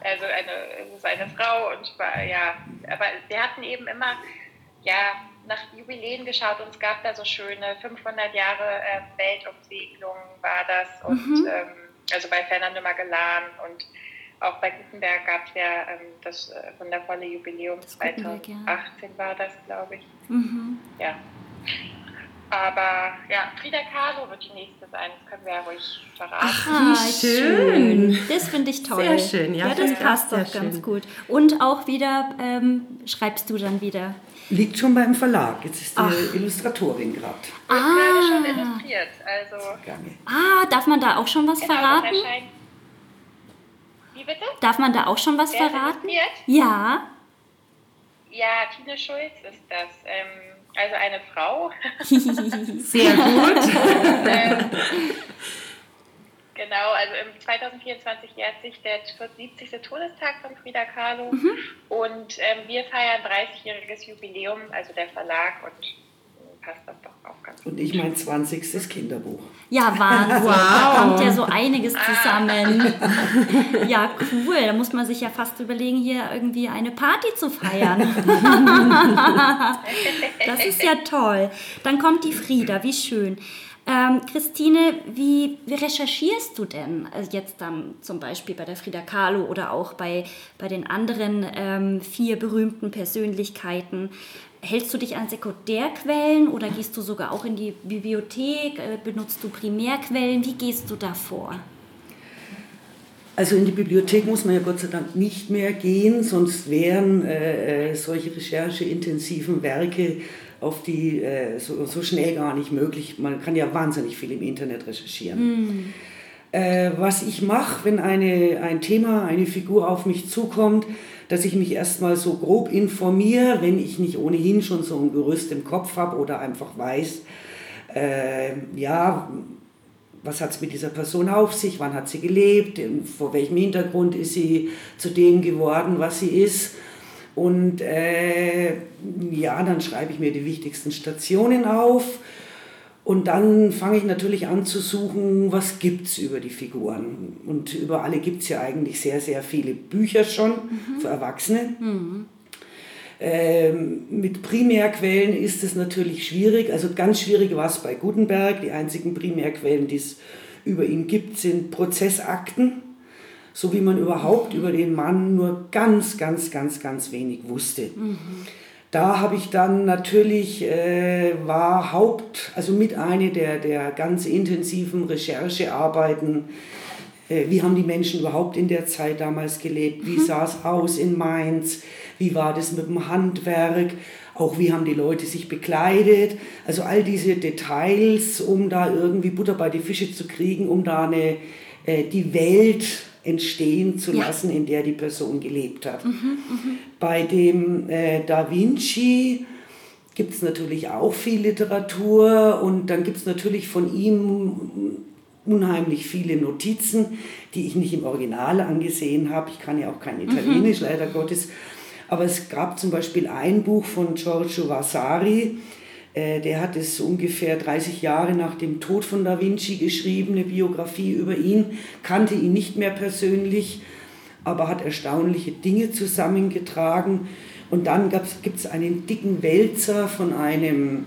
also eine, es ist eine Frau und war, ja, aber wir hatten eben immer, ja, nach Jubiläen geschaut und es gab da so schöne 500 Jahre äh, Weltumsegelung war das und ähm, also bei Fernando Magellan und auch bei Gutenberg gab es ja ähm, das äh, wundervolle Jubiläum Das Gutenberg, ja. 2018 war das, glaube ich. Mhm. Ja. Aber ja, Frida Kahlo wird die nächste sein, das können wir ja ruhig verraten. Ah, schön. Das finde ich toll. Sehr schön, ja, Ja, das passt doch ganz schön. gut. Und auch wieder ähm, schreibst du dann wieder. Liegt schon beim Verlag. Jetzt ist die Ach. Illustratorin gerade Gerade schon illustriert, also. Ah, darf man da auch schon was genau, verraten? Wie bitte? Darf man da auch schon was Wer verraten? illustriert? Ja. Ja, Tine Schulz ist das. Ähm, also eine Frau. Sehr gut. ähm, genau, also im 2024 jährt sich der 70. Todestag von Frida Kahlo und ähm, wir feiern 30-jähriges Jubiläum, also der Verlag und äh, passt das doch auch ganz gut. Und ich mein 20. Kinderbuch. Ja, Wahnsinn. Wow. Da kommt ja so einiges zusammen. Ja, cool. Da muss man sich ja fast überlegen, hier irgendwie eine Party zu feiern. Das ist ja toll. Dann kommt die Frieda, wie schön. Ähm, Christine, wie, wie recherchierst du denn also jetzt dann zum Beispiel bei der Frida Kahlo oder auch bei, bei den anderen ähm, vier berühmten Persönlichkeiten? Hältst du dich an Sekundärquellen oder gehst du sogar auch in die Bibliothek? Äh, benutzt du Primärquellen? Wie gehst du da vor? Also in die Bibliothek muss man ja Gott sei Dank nicht mehr gehen, sonst wären äh, äh, solche rechercheintensiven Werke auf die äh, so, so schnell gar nicht möglich. Man kann ja wahnsinnig viel im Internet recherchieren. Äh, was ich mache, wenn eine, ein Thema, eine Figur auf mich zukommt, dass ich mich erstmal so grob informiere, wenn ich nicht ohnehin schon so ein Gerüst im Kopf habe oder einfach weiß, äh, ja, was hat es mit dieser Person auf sich, wann hat sie gelebt, vor welchem Hintergrund ist sie zu dem geworden, was sie ist. Und äh, ja, dann schreibe ich mir die wichtigsten Stationen auf und dann fange ich natürlich an zu suchen, was gibt es über die Figuren. Und über alle gibt es ja eigentlich sehr, sehr viele Bücher schon für Erwachsene. Ähm, mit Primärquellen ist es natürlich schwierig. Also ganz schwierig war es bei Gutenberg. Die einzigen Primärquellen, die es über ihn gibt, sind Prozessakten, so wie man überhaupt über den Mann nur ganz, ganz, ganz, ganz wenig wusste. Da habe ich dann natürlich, äh, war Haupt, also mit eine der, der ganz intensiven Recherchearbeiten, äh, wie haben die Menschen überhaupt in der Zeit damals gelebt, wie sah es aus in Mainz, wie war das mit dem Handwerk, auch wie haben die Leute sich bekleidet. Also all diese Details, um da irgendwie Butter bei die Fische zu kriegen, um da eine, äh, die Welt entstehen zu lassen, in der die Person gelebt hat. Bei dem äh, Da Vinci gibt es natürlich auch viel Literatur und dann gibt es natürlich von ihm unheimlich viele Notizen, die ich nicht im Original angesehen habe. Ich kann ja auch kein Italienisch, leider Gottes. Aber es gab zum Beispiel ein Buch von Giorgio Vasari, äh, der hat es ungefähr 30 Jahre nach dem Tod von Da Vinci geschrieben, eine Biografie über ihn, kannte ihn nicht mehr persönlich, aber hat erstaunliche Dinge zusammengetragen. Und dann gibt es einen dicken Wälzer von einem,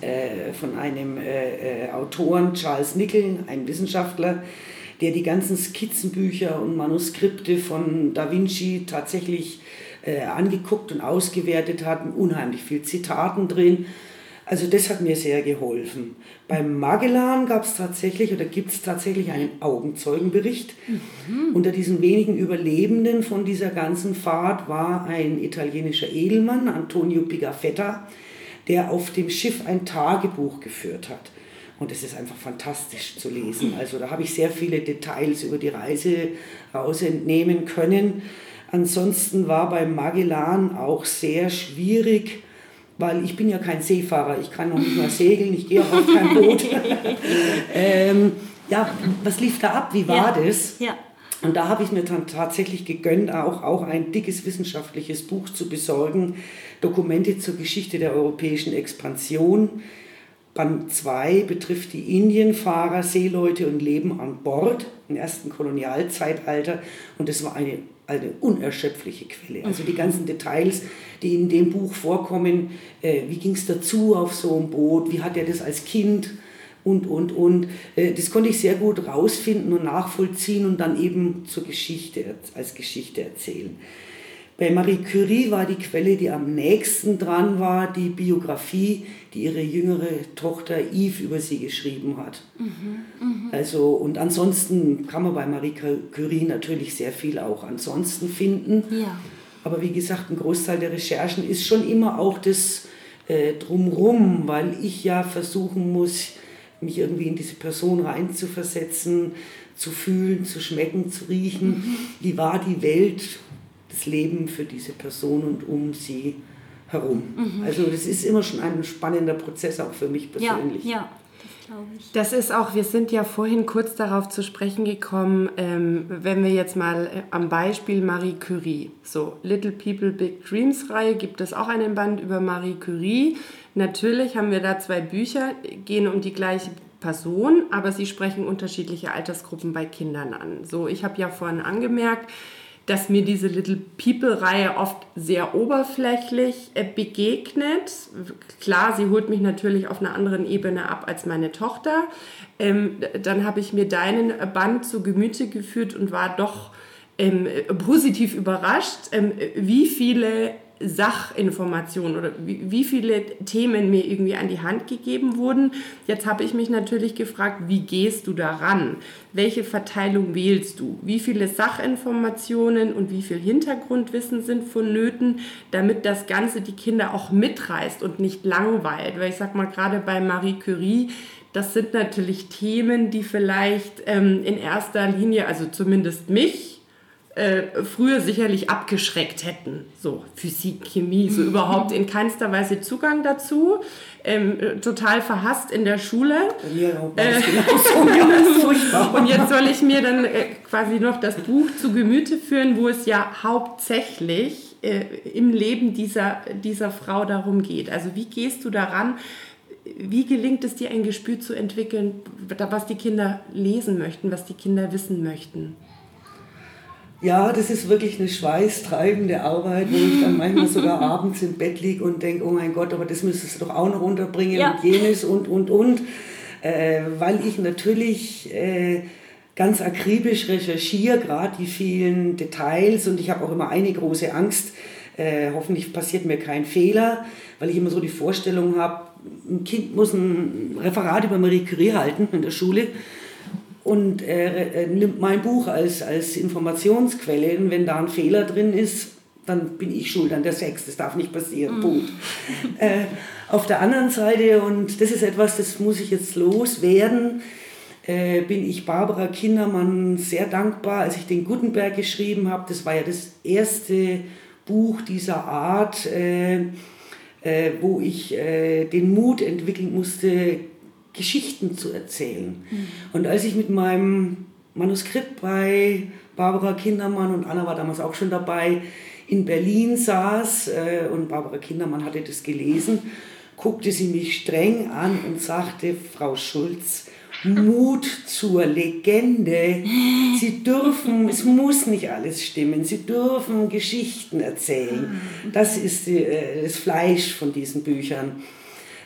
äh, von einem äh, äh, Autoren, Charles Nickel, ein Wissenschaftler, der die ganzen Skizzenbücher und Manuskripte von Da Vinci tatsächlich äh, angeguckt und ausgewertet hat, unheimlich viel Zitaten drin. Also das hat mir sehr geholfen. Beim Magellan gab es tatsächlich oder gibt es tatsächlich einen Augenzeugenbericht. Mhm. Unter diesen wenigen Überlebenden von dieser ganzen Fahrt war ein italienischer Edelmann, Antonio Pigafetta, der auf dem Schiff ein Tagebuch geführt hat. Und es ist einfach fantastisch zu lesen. Also da habe ich sehr viele Details über die Reise rausentnehmen können. Ansonsten war beim Magellan auch sehr schwierig, weil ich bin ja kein Seefahrer, ich kann noch nicht mal segeln, ich gehe auch auf kein Boot. ähm, ja, was lief da ab? Wie war ja. das? Ja. Und da habe ich mir dann tatsächlich gegönnt, auch, auch ein dickes wissenschaftliches Buch zu besorgen, Dokumente zur Geschichte der europäischen Expansion. Band 2 betrifft die Indienfahrer, Seeleute und Leben an Bord im ersten Kolonialzeitalter. Und das war eine eine unerschöpfliche Quelle. Also die ganzen Details, die in dem Buch vorkommen, äh, wie ging es dazu auf so einem Boot, wie hat er das als Kind und, und, und. Äh, das konnte ich sehr gut rausfinden und nachvollziehen und dann eben zur Geschichte, als Geschichte erzählen. Bei Marie Curie war die Quelle, die am nächsten dran war, die Biografie, die ihre jüngere Tochter Eve über sie geschrieben hat. Mhm, mh. Also, und ansonsten kann man bei Marie Curie natürlich sehr viel auch ansonsten finden. Ja. Aber wie gesagt, ein Großteil der Recherchen ist schon immer auch das äh, Drumrum, weil ich ja versuchen muss, mich irgendwie in diese Person reinzuversetzen, zu fühlen, zu schmecken, zu riechen. Mhm. Wie war die Welt das Leben für diese Person und um sie herum. Mhm. Also das ist immer schon ein spannender Prozess auch für mich persönlich. Ja, ja. Das ist auch, wir sind ja vorhin kurz darauf zu sprechen gekommen, ähm, wenn wir jetzt mal äh, am Beispiel Marie Curie, so Little People Big Dreams Reihe gibt es auch einen Band über Marie Curie. Natürlich haben wir da zwei Bücher, gehen um die gleiche Person, aber sie sprechen unterschiedliche Altersgruppen bei Kindern an. So, ich habe ja vorhin angemerkt, dass mir diese Little People-Reihe oft sehr oberflächlich äh, begegnet. Klar, sie holt mich natürlich auf einer anderen Ebene ab als meine Tochter. Ähm, dann habe ich mir deinen Band zu Gemüte geführt und war doch ähm, positiv überrascht, ähm, wie viele Sachinformationen oder wie, wie viele Themen mir irgendwie an die Hand gegeben wurden. Jetzt habe ich mich natürlich gefragt, wie gehst du daran? Welche Verteilung wählst du? Wie viele Sachinformationen und wie viel Hintergrundwissen sind vonnöten, damit das Ganze die Kinder auch mitreißt und nicht langweilt? Weil ich sage mal, gerade bei Marie Curie, das sind natürlich Themen, die vielleicht ähm, in erster Linie, also zumindest mich, äh, früher sicherlich abgeschreckt hätten. So Physik, Chemie, so überhaupt in keinster Weise Zugang dazu. Ähm, total verhasst in der Schule. Äh, und jetzt soll ich mir dann äh, quasi noch das Buch zu Gemüte führen, wo es ja hauptsächlich äh, im Leben dieser, dieser Frau darum geht. Also wie gehst du daran? Wie gelingt es dir, ein Gespür zu entwickeln, was die Kinder lesen möchten, was die Kinder wissen möchten? Ja, das ist wirklich eine schweißtreibende Arbeit, wo ich dann manchmal sogar abends im Bett liege und denke, oh mein Gott, aber das müsstest du doch auch noch unterbringen ja. und jenes und, und, und. Äh, weil ich natürlich äh, ganz akribisch recherchiere, gerade die vielen Details und ich habe auch immer eine große Angst, äh, hoffentlich passiert mir kein Fehler, weil ich immer so die Vorstellung habe, ein Kind muss ein Referat über Marie Curie halten in der Schule und er nimmt mein Buch als, als Informationsquelle. Und wenn da ein Fehler drin ist, dann bin ich schuld an der Sex. Das darf nicht passieren. Mm. Punkt. äh, auf der anderen Seite, und das ist etwas, das muss ich jetzt loswerden, äh, bin ich Barbara Kindermann sehr dankbar, als ich den Gutenberg geschrieben habe. Das war ja das erste Buch dieser Art, äh, äh, wo ich äh, den Mut entwickeln musste, Geschichten zu erzählen. Mhm. Und als ich mit meinem Manuskript bei Barbara Kindermann und Anna war damals auch schon dabei, in Berlin saß äh, und Barbara Kindermann hatte das gelesen, guckte sie mich streng an und sagte, Frau Schulz, Mut zur Legende. Sie dürfen, es muss nicht alles stimmen, sie dürfen Geschichten erzählen. Das ist die, äh, das Fleisch von diesen Büchern.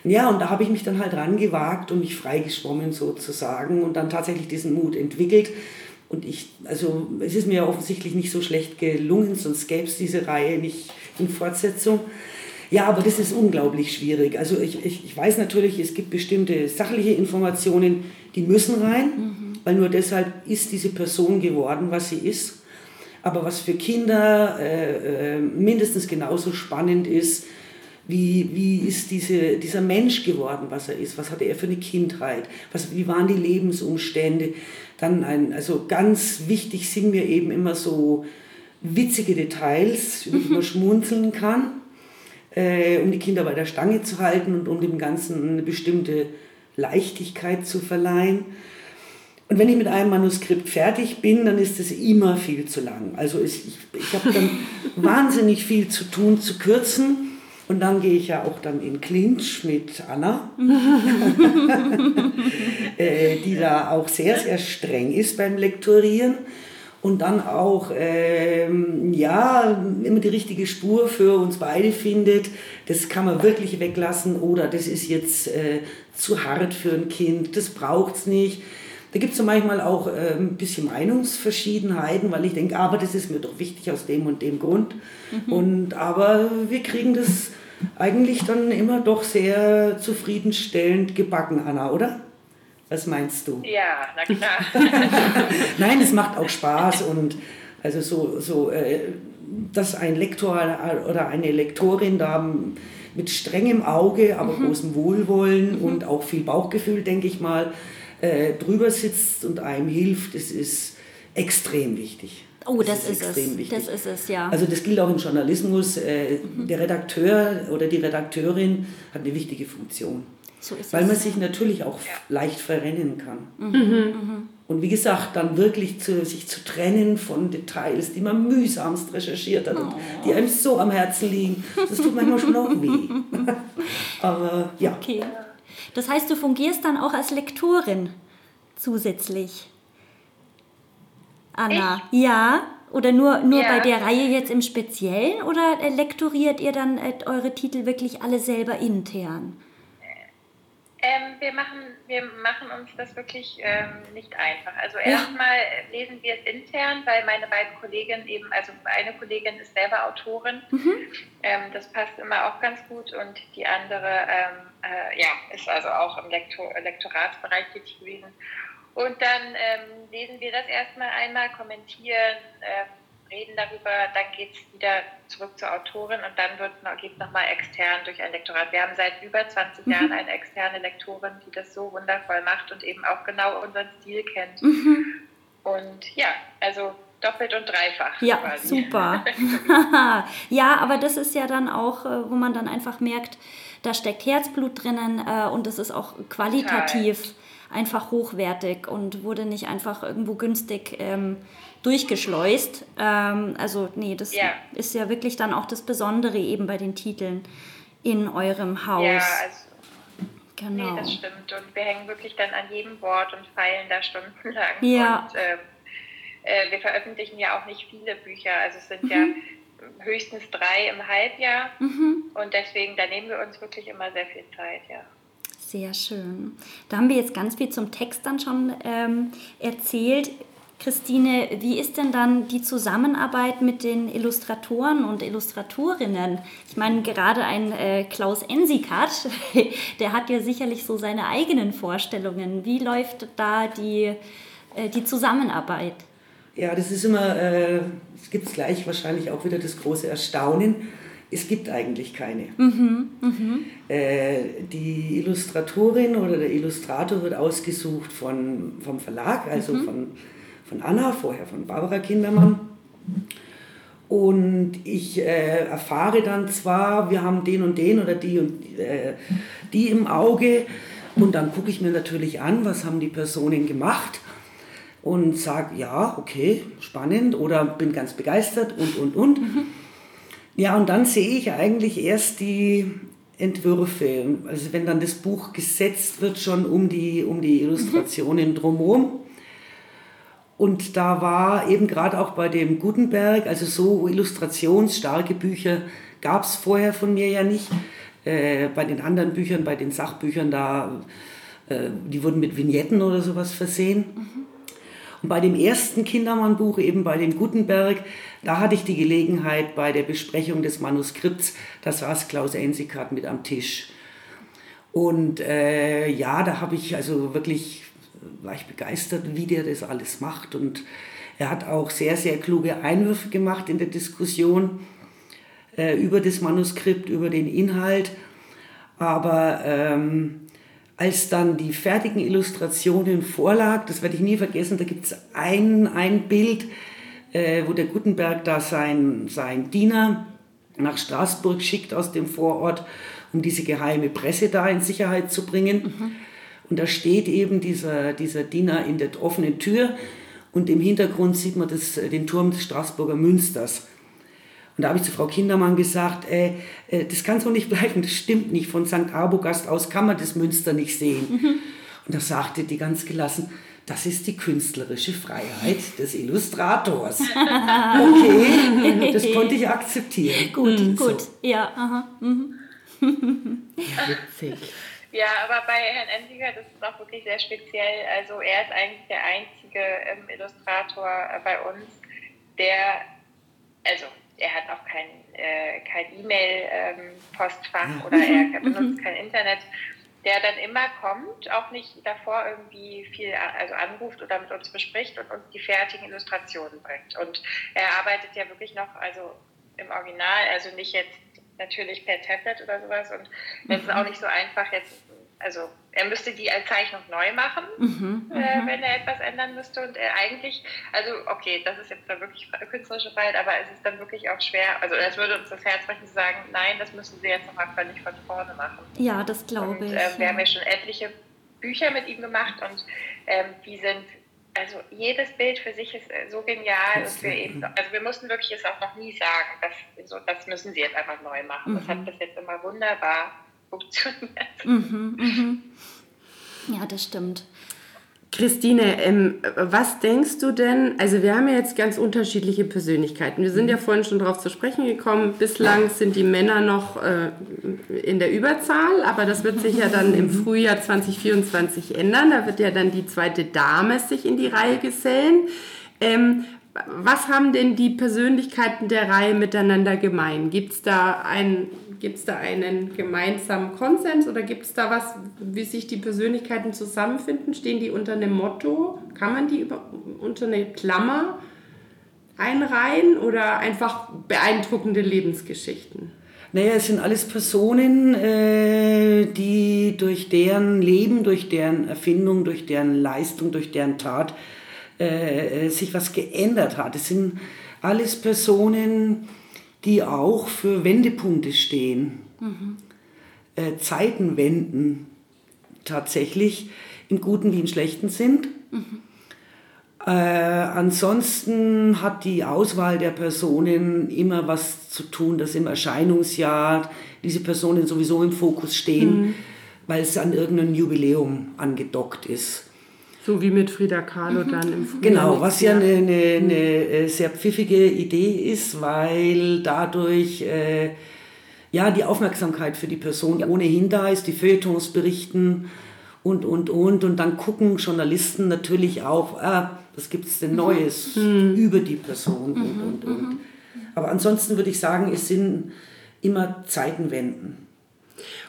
Ja, und da habe ich mich dann halt rangewagt und mich freigeschwommen sozusagen und dann tatsächlich diesen Mut entwickelt. Und ich, also es ist mir offensichtlich nicht so schlecht gelungen, sonst gäbe es diese Reihe nicht in Fortsetzung. Ja, aber das ist unglaublich schwierig. Also ich, ich, ich weiß natürlich, es gibt bestimmte sachliche Informationen, die müssen rein, mhm. weil nur deshalb ist diese Person geworden, was sie ist. Aber was für Kinder äh, äh, mindestens genauso spannend ist, wie, wie ist diese, dieser Mensch geworden, was er ist? Was hatte er für eine Kindheit? Was, wie waren die Lebensumstände? Dann ein, also ganz wichtig sind mir eben immer so witzige Details, über die man schmunzeln kann, äh, um die Kinder bei der Stange zu halten und um dem Ganzen eine bestimmte Leichtigkeit zu verleihen. Und wenn ich mit einem Manuskript fertig bin, dann ist es immer viel zu lang. Also ich, ich habe dann wahnsinnig viel zu tun, zu kürzen. Und dann gehe ich ja auch dann in Clinch mit Anna, äh, die da auch sehr, sehr streng ist beim Lektorieren und dann auch ähm, ja, immer die richtige Spur für uns beide findet. Das kann man wirklich weglassen oder das ist jetzt äh, zu hart für ein Kind, das braucht es nicht. Da gibt es so manchmal auch äh, ein bisschen Meinungsverschiedenheiten, weil ich denke, aber das ist mir doch wichtig aus dem und dem Grund. Mhm. Und, aber wir kriegen das eigentlich dann immer doch sehr zufriedenstellend gebacken, Anna, oder? Was meinst du? Ja, na klar. Nein, es macht auch Spaß und also so, so äh, dass ein Lektor oder eine Lektorin da mit strengem Auge, aber mhm. großem Wohlwollen mhm. und auch viel Bauchgefühl, denke ich mal, äh, drüber sitzt und einem hilft, das ist extrem wichtig. Oh, das, das ist, ist es. Wichtig. Das ist es, ja. Also das gilt auch im Journalismus. Äh, mhm. Der Redakteur oder die Redakteurin hat eine wichtige Funktion. So weil man sich natürlich auch ja. leicht verrennen kann. Mhm. Mhm. mhm. Und wie gesagt, dann wirklich zu, sich zu trennen von Details, die man mühsamst recherchiert hat oh. und die einem so am Herzen liegen, das tut manchmal schon auch weh. Aber ja. Okay. Das heißt, du fungierst dann auch als Lektorin zusätzlich. Anna, ich? ja? Oder nur, nur ja. bei der Reihe jetzt im Speziellen? Oder lektoriert ihr dann äh, eure Titel wirklich alle selber intern? Ähm, wir, machen, wir machen uns das wirklich ähm, nicht einfach. Also ja. erstmal lesen wir es intern, weil meine beiden Kolleginnen eben, also eine Kollegin ist selber Autorin, mhm. ähm, das passt immer auch ganz gut und die andere ähm, äh, ja, ist also auch im Lektor Lektoratsbereich tätig gewesen. Und dann ähm, lesen wir das erstmal einmal, kommentieren, ähm, reden darüber, dann geht es wieder zurück zur Autorin und dann geht es nochmal extern durch ein Lektorat. Wir haben seit über 20 mhm. Jahren eine externe Lektorin, die das so wundervoll macht und eben auch genau unseren Stil kennt. Mhm. Und ja, also doppelt und dreifach. Ja, quasi. super. ja, aber das ist ja dann auch, äh, wo man dann einfach merkt, da steckt Herzblut drinnen äh, und es ist auch qualitativ Total. einfach hochwertig und wurde nicht einfach irgendwo günstig ähm, durchgeschleust. Ähm, also nee, das ja. ist ja wirklich dann auch das Besondere eben bei den Titeln in eurem Haus. Ja, also genau. Nee, das stimmt. Und wir hängen wirklich dann an jedem Wort und feilen da stundenlang. Ja. Und ähm, äh, wir veröffentlichen ja auch nicht viele Bücher. Also es sind mhm. ja höchstens drei im Halbjahr. Mhm. Und deswegen, da nehmen wir uns wirklich immer sehr viel Zeit, ja. Sehr schön. Da haben wir jetzt ganz viel zum Text dann schon ähm, erzählt. Christine, wie ist denn dann die Zusammenarbeit mit den Illustratoren und Illustratorinnen? Ich meine, gerade ein äh, Klaus Ensikat, der hat ja sicherlich so seine eigenen Vorstellungen. Wie läuft da die, äh, die Zusammenarbeit? Ja, das ist immer, äh, es gibt gleich wahrscheinlich auch wieder das große Erstaunen. es gibt eigentlich keine. Mhm, äh, die Illustratorin oder der Illustrator wird ausgesucht von, vom Verlag, also mhm. von, von Anna, vorher von Barbara Kindermann. Und ich äh, erfahre dann zwar, wir haben den und den oder die und äh, die im Auge. Und dann gucke ich mir natürlich an, was haben die Personen gemacht und sage, ja, okay, spannend oder bin ganz begeistert und, und, und. Mhm. Ja, und dann sehe ich eigentlich erst die Entwürfe. Also wenn dann das Buch gesetzt wird, schon um die, um die Illustrationen mhm. drumherum. Und da war eben gerade auch bei dem Gutenberg, also so illustrationsstarke Bücher gab es vorher von mir ja nicht. Äh, bei den anderen Büchern, bei den Sachbüchern, da, äh, die wurden mit Vignetten oder sowas versehen. Mhm. Und bei dem ersten Kindermann-Buch, eben bei dem Gutenberg, da hatte ich die Gelegenheit bei der Besprechung des Manuskripts, da saß Klaus Ensikat mit am Tisch. Und äh, ja, da habe ich also wirklich, war ich begeistert, wie der das alles macht. Und er hat auch sehr, sehr kluge Einwürfe gemacht in der Diskussion äh, über das Manuskript, über den Inhalt. Aber ähm, als dann die fertigen Illustrationen vorlag, das werde ich nie vergessen, da gibt es ein, ein Bild, äh, wo der Gutenberg da sein, sein Diener nach Straßburg schickt aus dem Vorort, um diese geheime Presse da in Sicherheit zu bringen. Mhm. Und da steht eben dieser, dieser Diener in der offenen Tür und im Hintergrund sieht man das, den Turm des Straßburger Münsters. Und da habe ich zu Frau Kindermann gesagt, äh, äh, das kann so nicht bleiben, das stimmt nicht. Von St. Arbogast aus kann man das Münster nicht sehen. Mhm. Und da sagte die ganz gelassen, das ist die künstlerische Freiheit des Illustrators. Okay, das konnte ich akzeptieren. Gut, mhm, gut, so. ja, aha. Mhm. Witzig. Ja, aber bei Herrn Ensiger, das ist auch wirklich sehr speziell. Also er ist eigentlich der einzige ähm, Illustrator äh, bei uns, der, also er hat auch kein äh, kein E-Mail-Postfach ähm, oder er benutzt kein Internet, der dann immer kommt, auch nicht davor irgendwie viel also anruft oder mit uns bespricht und uns die fertigen Illustrationen bringt. Und er arbeitet ja wirklich noch also im Original, also nicht jetzt natürlich per Tablet oder sowas. Und es ist mhm. auch nicht so einfach, jetzt also er müsste die Zeichnung neu machen, mhm, äh, mhm. wenn er etwas ändern müsste. Und er eigentlich, also okay, das ist jetzt dann wirklich künstlerische Freiheit, aber es ist dann wirklich auch schwer, also es würde uns das Herz brechen zu sagen, nein, das müssen Sie jetzt nochmal völlig von vorne machen. Ja, das glaube ich. Äh, wir ja. haben ja schon etliche Bücher mit ihm gemacht und ähm, die sind also jedes Bild für sich ist äh, so genial und wir eben, also wir mussten wirklich es auch noch nie sagen, dass, so, das müssen sie jetzt einfach neu machen. Mhm. Das hat bis jetzt immer wunderbar funktioniert. Mhm, mhm. Ja, das stimmt. Christine, ähm, was denkst du denn? Also wir haben ja jetzt ganz unterschiedliche Persönlichkeiten. Wir sind ja vorhin schon darauf zu sprechen gekommen. Bislang sind die Männer noch äh, in der Überzahl, aber das wird sich ja dann im Frühjahr 2024 ändern. Da wird ja dann die zweite Dame sich in die Reihe gesellen. Ähm, was haben denn die Persönlichkeiten der Reihe miteinander gemein? Gibt es da, ein, da einen gemeinsamen Konsens oder gibt es da was, wie sich die Persönlichkeiten zusammenfinden? Stehen die unter einem Motto? Kann man die über, unter eine Klammer einreihen oder einfach beeindruckende Lebensgeschichten? Naja, es sind alles Personen, äh, die durch deren Leben, durch deren Erfindung, durch deren Leistung, durch deren Tat äh, sich was geändert hat. Es sind alles Personen, die auch für Wendepunkte stehen, mhm. äh, Zeitenwenden tatsächlich im Guten wie im Schlechten sind. Mhm. Äh, ansonsten hat die Auswahl der Personen immer was zu tun, dass im Erscheinungsjahr diese Personen sowieso im Fokus stehen, mhm. weil es an irgendeinem Jubiläum angedockt ist. So wie mit Frida Kahlo mhm. dann im Frühjahr. Genau, was ja eine, eine, eine äh, sehr pfiffige Idee ist, weil dadurch äh, ja die Aufmerksamkeit für die Person ja. ohnehin da ist, die Feuilletons berichten und, und, und. Und dann gucken Journalisten natürlich auch, ah, was gibt es denn mhm. Neues mhm. über die Person und, mhm. und, und. Mhm. Aber ansonsten würde ich sagen, es sind immer Zeitenwenden.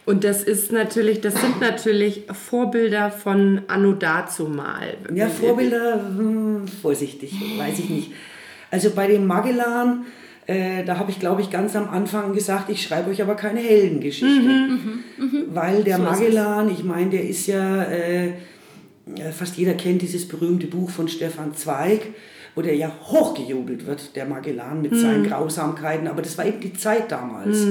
Und das ist natürlich, das sind natürlich Vorbilder von Anno dazumal. Ja, Vorbilder, hm, vorsichtig, weiß ich nicht. Also bei dem Magellan, Äh, da habe ich, glaube ich, ganz am Anfang gesagt, ich schreibe euch aber keine Heldengeschichte. Mhm, Weil der Magellan, ich meine, der ist ja, äh, fast jeder kennt dieses berühmte Buch von Stefan Zweig, wo der ja hochgejubelt wird, der Magellan mit seinen Mhm. Grausamkeiten. Aber das war eben die Zeit damals.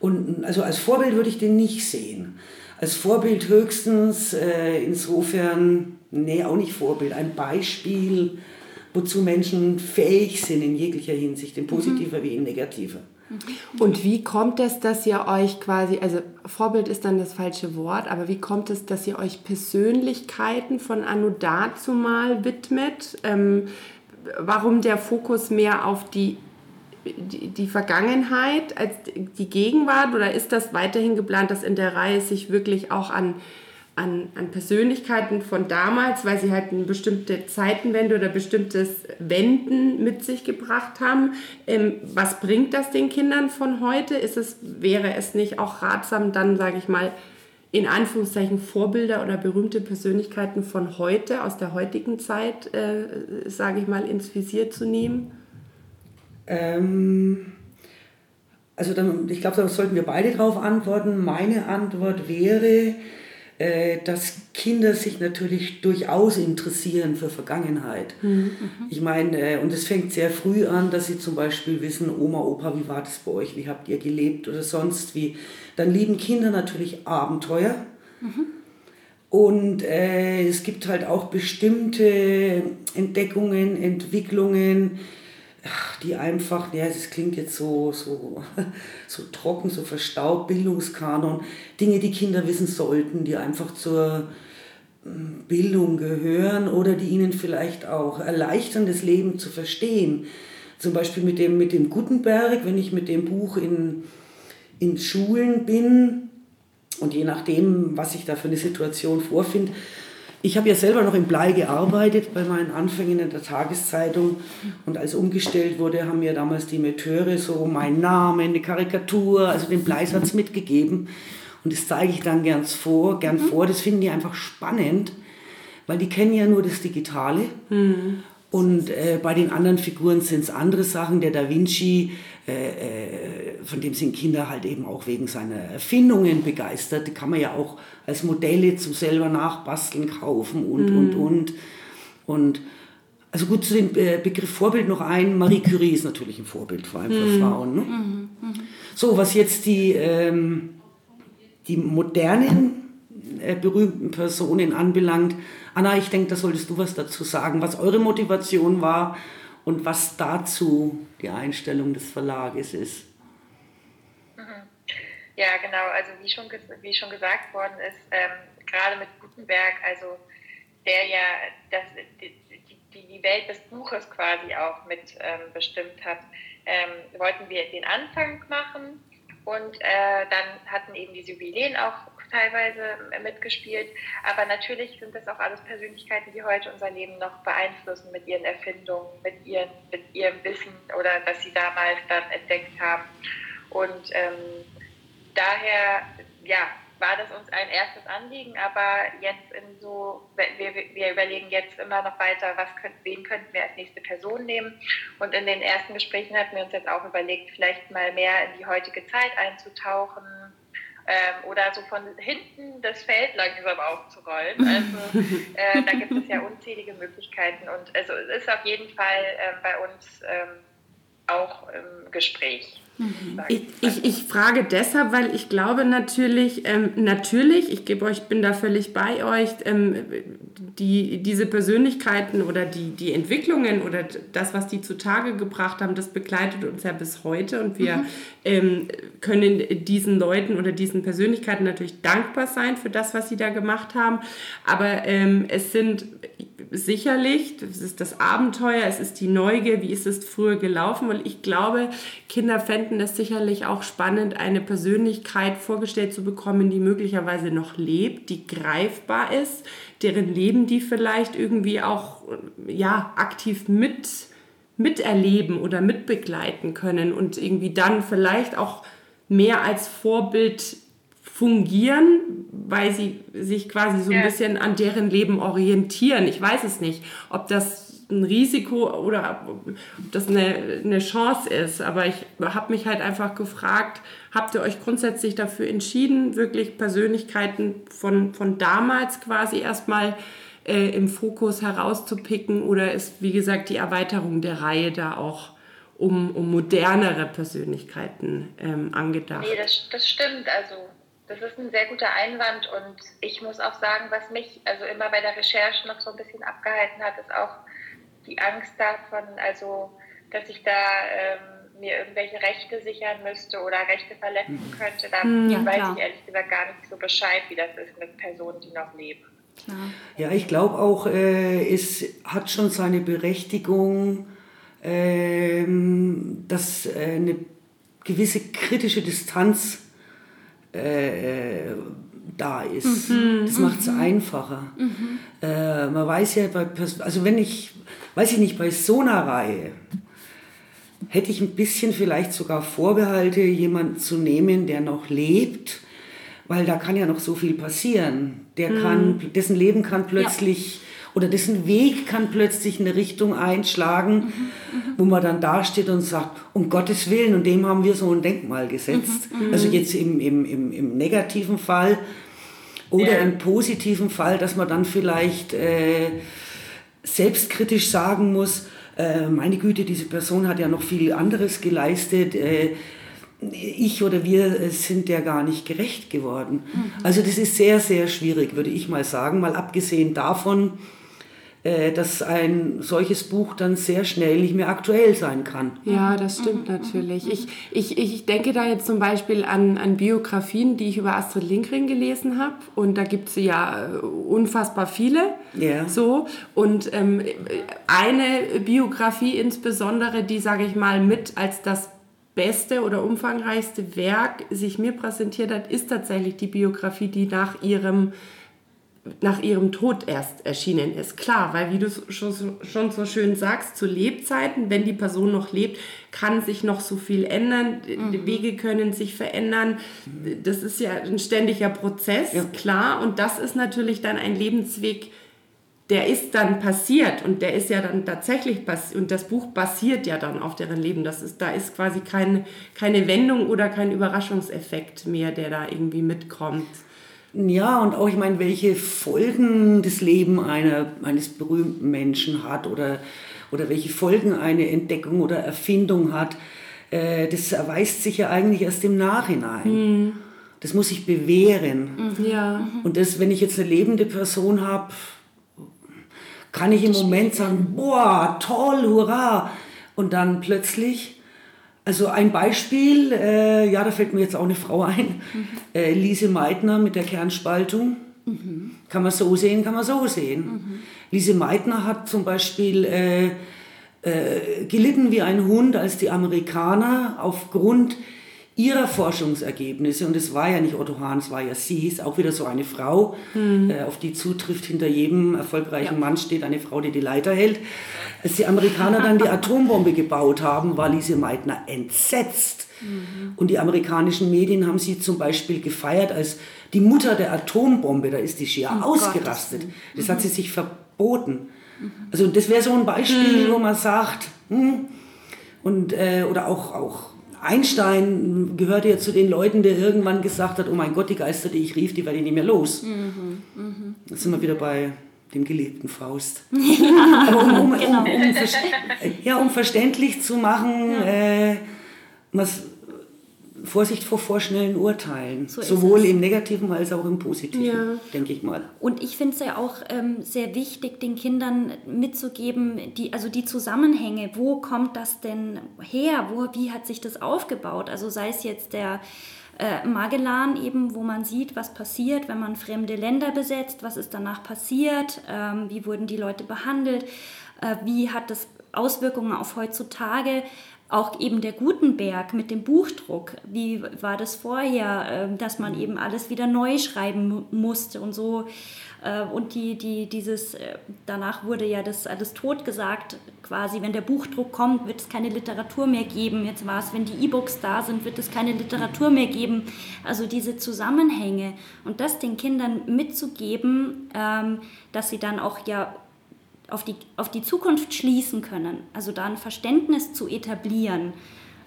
Und also als Vorbild würde ich den nicht sehen. Als Vorbild höchstens, äh, insofern, nee, auch nicht Vorbild, ein Beispiel, wozu Menschen fähig sind in jeglicher Hinsicht, in positiver wie in negativer. Und wie kommt es, dass ihr euch quasi, also Vorbild ist dann das falsche Wort, aber wie kommt es, dass ihr euch Persönlichkeiten von Anno dazumal widmet? Ähm, warum der Fokus mehr auf die, die, Vergangenheit als die Gegenwart? Oder ist das weiterhin geplant, dass in der Reihe sich wirklich auch an, an, an Persönlichkeiten von damals, weil sie halt eine bestimmte Zeitenwende oder bestimmtes Wenden mit sich gebracht haben. Ähm, was bringt das den Kindern von heute? Ist es, wäre es nicht auch ratsam, dann, sage ich mal, in Anführungszeichen Vorbilder oder berühmte Persönlichkeiten von heute, aus der heutigen Zeit, äh, sage ich mal, ins Visier zu nehmen? Ähm, also dann, ich glaube, da sollten wir beide drauf antworten. Meine Antwort wäre, äh, dass Kinder sich natürlich durchaus interessieren für Vergangenheit. Ich meine, äh, und es fängt sehr früh an, dass sie zum Beispiel wissen, Oma, Opa, wie war das bei euch, wie habt ihr gelebt oder sonst wie. Dann lieben Kinder natürlich Abenteuer. Und äh, es gibt halt auch bestimmte Entdeckungen, Entwicklungen, ach, die einfach, ja, das klingt jetzt so, so, so trocken, so verstaubt, Bildungskanon, Dinge, die Kinder wissen sollten, die einfach zur mm, Bildung gehören oder die ihnen vielleicht auch erleichtern, das Leben zu verstehen. Zum Beispiel mit dem, mit dem Gutenberg, wenn ich mit dem Buch in, in Schulen bin, und je nachdem, was ich da für eine Situation vorfinde, ich habe ja selber noch im Blei gearbeitet bei meinen Anfängen in der Tageszeitung. Und als umgestellt wurde, haben mir damals die Metteure so meinen Namen, eine Karikatur, also den Bleisatz mitgegeben. Und das zeige ich dann gern vor, gern vor. Das finden die einfach spannend, weil die kennen ja nur das Digitale und äh, bei den anderen Figuren sind es andere Sachen. Der Da Vinci, äh, äh, von dem sind Kinder halt eben auch wegen seiner Erfindungen begeistert. Die kann man ja auch als Modelle zum selber nachbasteln kaufen und, und, und. Und also gut, zu dem äh, Begriff Vorbild noch ein. Marie Curie ist natürlich ein Vorbild, vor allem für Frauen. Ne? So, was jetzt die, ähm, die modernen berühmten Personen anbelangt. Anna, ich denke, da solltest du was dazu sagen, was eure Motivation war und was dazu die Einstellung des Verlages ist. Ja, genau. Also wie schon, wie schon gesagt worden ist, ähm, gerade mit Gutenberg, also der ja das, die, die, Welt des Buches quasi auch mit ähm, bestimmt hat, ähm, wollten wir den Anfang machen und äh, dann hatten eben die Jubiläen auch teilweise mitgespielt. Aber natürlich sind das auch alles Persönlichkeiten, die heute unser Leben noch beeinflussen mit ihren Erfindungen, mit, ihren, mit ihrem Wissen oder was sie damals dann entdeckt haben. Und ähm, daher, ja, war das uns ein erstes Anliegen, aber jetzt in so, wir, wir überlegen jetzt immer noch weiter, was könnt, wen könnten wir als nächste Person nehmen. Und in den ersten Gesprächen hatten wir uns jetzt auch überlegt, vielleicht mal mehr in die heutige Zeit einzutauchen ähm, oder so von hinten das Feld langsam aufzurollen. Also äh, da gibt es ja unzählige Möglichkeiten und also es ist auf jeden Fall äh, bei uns ähm, auch im Gespräch. Sag Ich, ich, ich frage deshalb, weil ich glaube natürlich, ähm, natürlich, ich gebe euch, bin da völlig bei euch, ähm, die, diese Persönlichkeiten oder die, die Entwicklungen oder das, was die zutage gebracht haben, das begleitet uns ja bis heute und wir ähm, können diesen Leuten oder diesen Persönlichkeiten natürlich dankbar sein für das, was sie da gemacht haben. Aber ähm, es sind sicherlich, das ist das Abenteuer, es ist die Neugier, wie ist es früher gelaufen. Und ich glaube, Kinder fänden es sicherlich auch spannend, eine Persönlichkeit vorgestellt zu bekommen, die möglicherweise noch lebt, die greifbar ist, deren Leben die vielleicht irgendwie auch ja, aktiv mit miterleben oder mitbegleiten können und irgendwie dann vielleicht auch mehr als Vorbild fungieren, weil sie sich quasi so ein bisschen an deren Leben orientieren. Ich weiß es nicht, ob das ein Risiko oder ob das eine, eine Chance ist. Aber ich habe mich halt einfach gefragt, habt ihr euch grundsätzlich dafür entschieden, wirklich Persönlichkeiten von, von damals quasi erstmal äh, im Fokus herauszupicken oder ist, wie gesagt, die Erweiterung der Reihe da auch um, um modernere Persönlichkeiten ähm, angedacht? Nee, das, das stimmt. Also das ist ein sehr guter Einwand und ich muss auch sagen, was mich also immer bei der Recherche noch so ein bisschen abgehalten hat, ist auch die Angst davon, also dass ich da ähm, mir irgendwelche Rechte sichern müsste oder Rechte verletzen mhm. könnte. Da hm, ja, weiß klar. ich ehrlich gesagt gar nicht so Bescheid, wie das ist mit Personen, die noch leben. Ja, ich glaube auch, äh, es hat schon seine Berechtigung, äh, dass äh, eine gewisse kritische Distanz äh, da ist. Mhm. Das macht es mhm. einfacher. Mhm. Äh, man weiß ja, bei Pers also wenn ich, weiß ich nicht, bei so einer Reihe hätte ich ein bisschen vielleicht sogar Vorbehalte, jemanden zu nehmen, der noch lebt, weil da kann ja noch so viel passieren. Der mhm. kann, dessen Leben kann plötzlich oder dessen Weg kann plötzlich eine Richtung einschlagen, mhm, wo man dann dasteht und sagt, um Gottes Willen, und dem haben wir so ein Denkmal gesetzt. Mhm, mhm. also jetzt im, im, im, im negativen Fall oder ja. im positiven Fall, dass man dann vielleicht äh, selbstkritisch sagen muss, äh, meine Güte, diese Person hat ja noch viel anderes geleistet. Äh, ich oder wir sind der gar nicht gerecht geworden. Mhm. Also das ist sehr, sehr schwierig, würde ich mal sagen. Mal abgesehen davon, äh, dass ein solches Buch dann sehr schnell nicht mehr aktuell sein kann. Ja, das stimmt natürlich. Ich, ich, ich denke da jetzt zum Beispiel an, an Biografien, die ich über Astrid Lindgren gelesen habe. Und da gibt es ja äh, unfassbar viele. Ja. So. Und ähm, eine Biografie insbesondere, die, sage ich mal, mit als das beste oder umfangreichste Werk sich mir präsentiert hat, ist tatsächlich die Biografie, die nach ihrem nach ihrem Tod erst erschienen ist. Klar, weil wie du schon, schon so schön sagst, zu Lebzeiten, wenn die Person noch lebt, kann sich noch so viel ändern, mhm. die Wege können sich verändern. Das ist ja ein ständiger Prozess, ja. klar. Und das ist natürlich dann ein Lebensweg, der ist dann passiert und der ist ja dann tatsächlich passiert und das Buch basiert ja dann auf deren Leben. Das ist, da ist quasi kein, keine Wendung oder kein Überraschungseffekt mehr, der da irgendwie mitkommt. Ja, und auch, ich meine, welche Folgen das Leben einer, eines berühmten Menschen hat oder, oder welche Folgen eine Entdeckung oder Erfindung hat, äh, das erweist sich ja eigentlich erst im Nachhinein. Mhm. Das muss sich bewähren. Mhm. Ja. Und das, wenn ich jetzt eine lebende Person habe, kann ich im Moment sagen, boah, toll, hurra. Und dann plötzlich also ein Beispiel, äh, ja, da fällt mir jetzt auch eine Frau ein, mhm. äh, Lise Meitner mit der Kernspaltung. Mhm. Kann man so sehen, kann man so sehen. Mhm. Lise Meitner hat zum Beispiel äh, äh gelitten wie ein Hund, als die Amerikaner aufgrund ihrer Forschungsergebnisse, und es war ja nicht Otto Hahn, es war ja sie, ist auch wieder so eine Frau, mhm. äh, auf die zutrifft, hinter jedem erfolgreichen ja. Mann steht eine Frau, die die Leiter hält. Als die Amerikaner dann die Atombombe gebaut haben, war Lise Meitner entsetzt. Mhm. Und die amerikanischen Medien haben sie zum Beispiel gefeiert als die Mutter der Atombombe. Da ist die schier oh ausgerastet. Gott. Das hat sie sich verboten. Mhm. Also das wäre so ein Beispiel, mhm. wo man sagt, hm, und, äh, oder auch, auch Einstein gehörte ja zu den Leuten, der irgendwann gesagt hat, oh mein Gott, die Geister, die ich rief, die werde ich nicht mehr los. Mhm, mh. Jetzt sind wir wieder bei dem geliebten Faust. Ja, Aber um, um, genau. um, um, ja, um verständlich zu machen, ja. äh, was, Vorsicht vor vorschnellen Urteilen. So Sowohl im Negativen als auch im Positiven, ja. denke ich mal. Und ich finde es ja auch ähm, sehr wichtig, den Kindern mitzugeben, die, also die Zusammenhänge, wo kommt das denn her? Wo, wie hat sich das aufgebaut? Also sei es jetzt der äh, Magellan eben, wo man sieht, was passiert, wenn man fremde Länder besetzt, was ist danach passiert, ähm, wie wurden die Leute behandelt, äh, wie hat das Auswirkungen auf heutzutage, auch eben der Gutenberg mit dem Buchdruck, wie war das vorher, ähm, dass man eben alles wieder neu schreiben musste und so. Äh, und die, die, dieses, äh, danach wurde ja das alles totgesagt, quasi, wenn der Buchdruck kommt, wird es keine Literatur mehr geben. Jetzt war es, wenn die E-Books da sind, wird es keine Literatur mehr geben. Also diese Zusammenhänge und das den Kindern mitzugeben, ähm, dass sie dann auch ja auf die, auf die Zukunft schließen können. Also da ein Verständnis zu etablieren.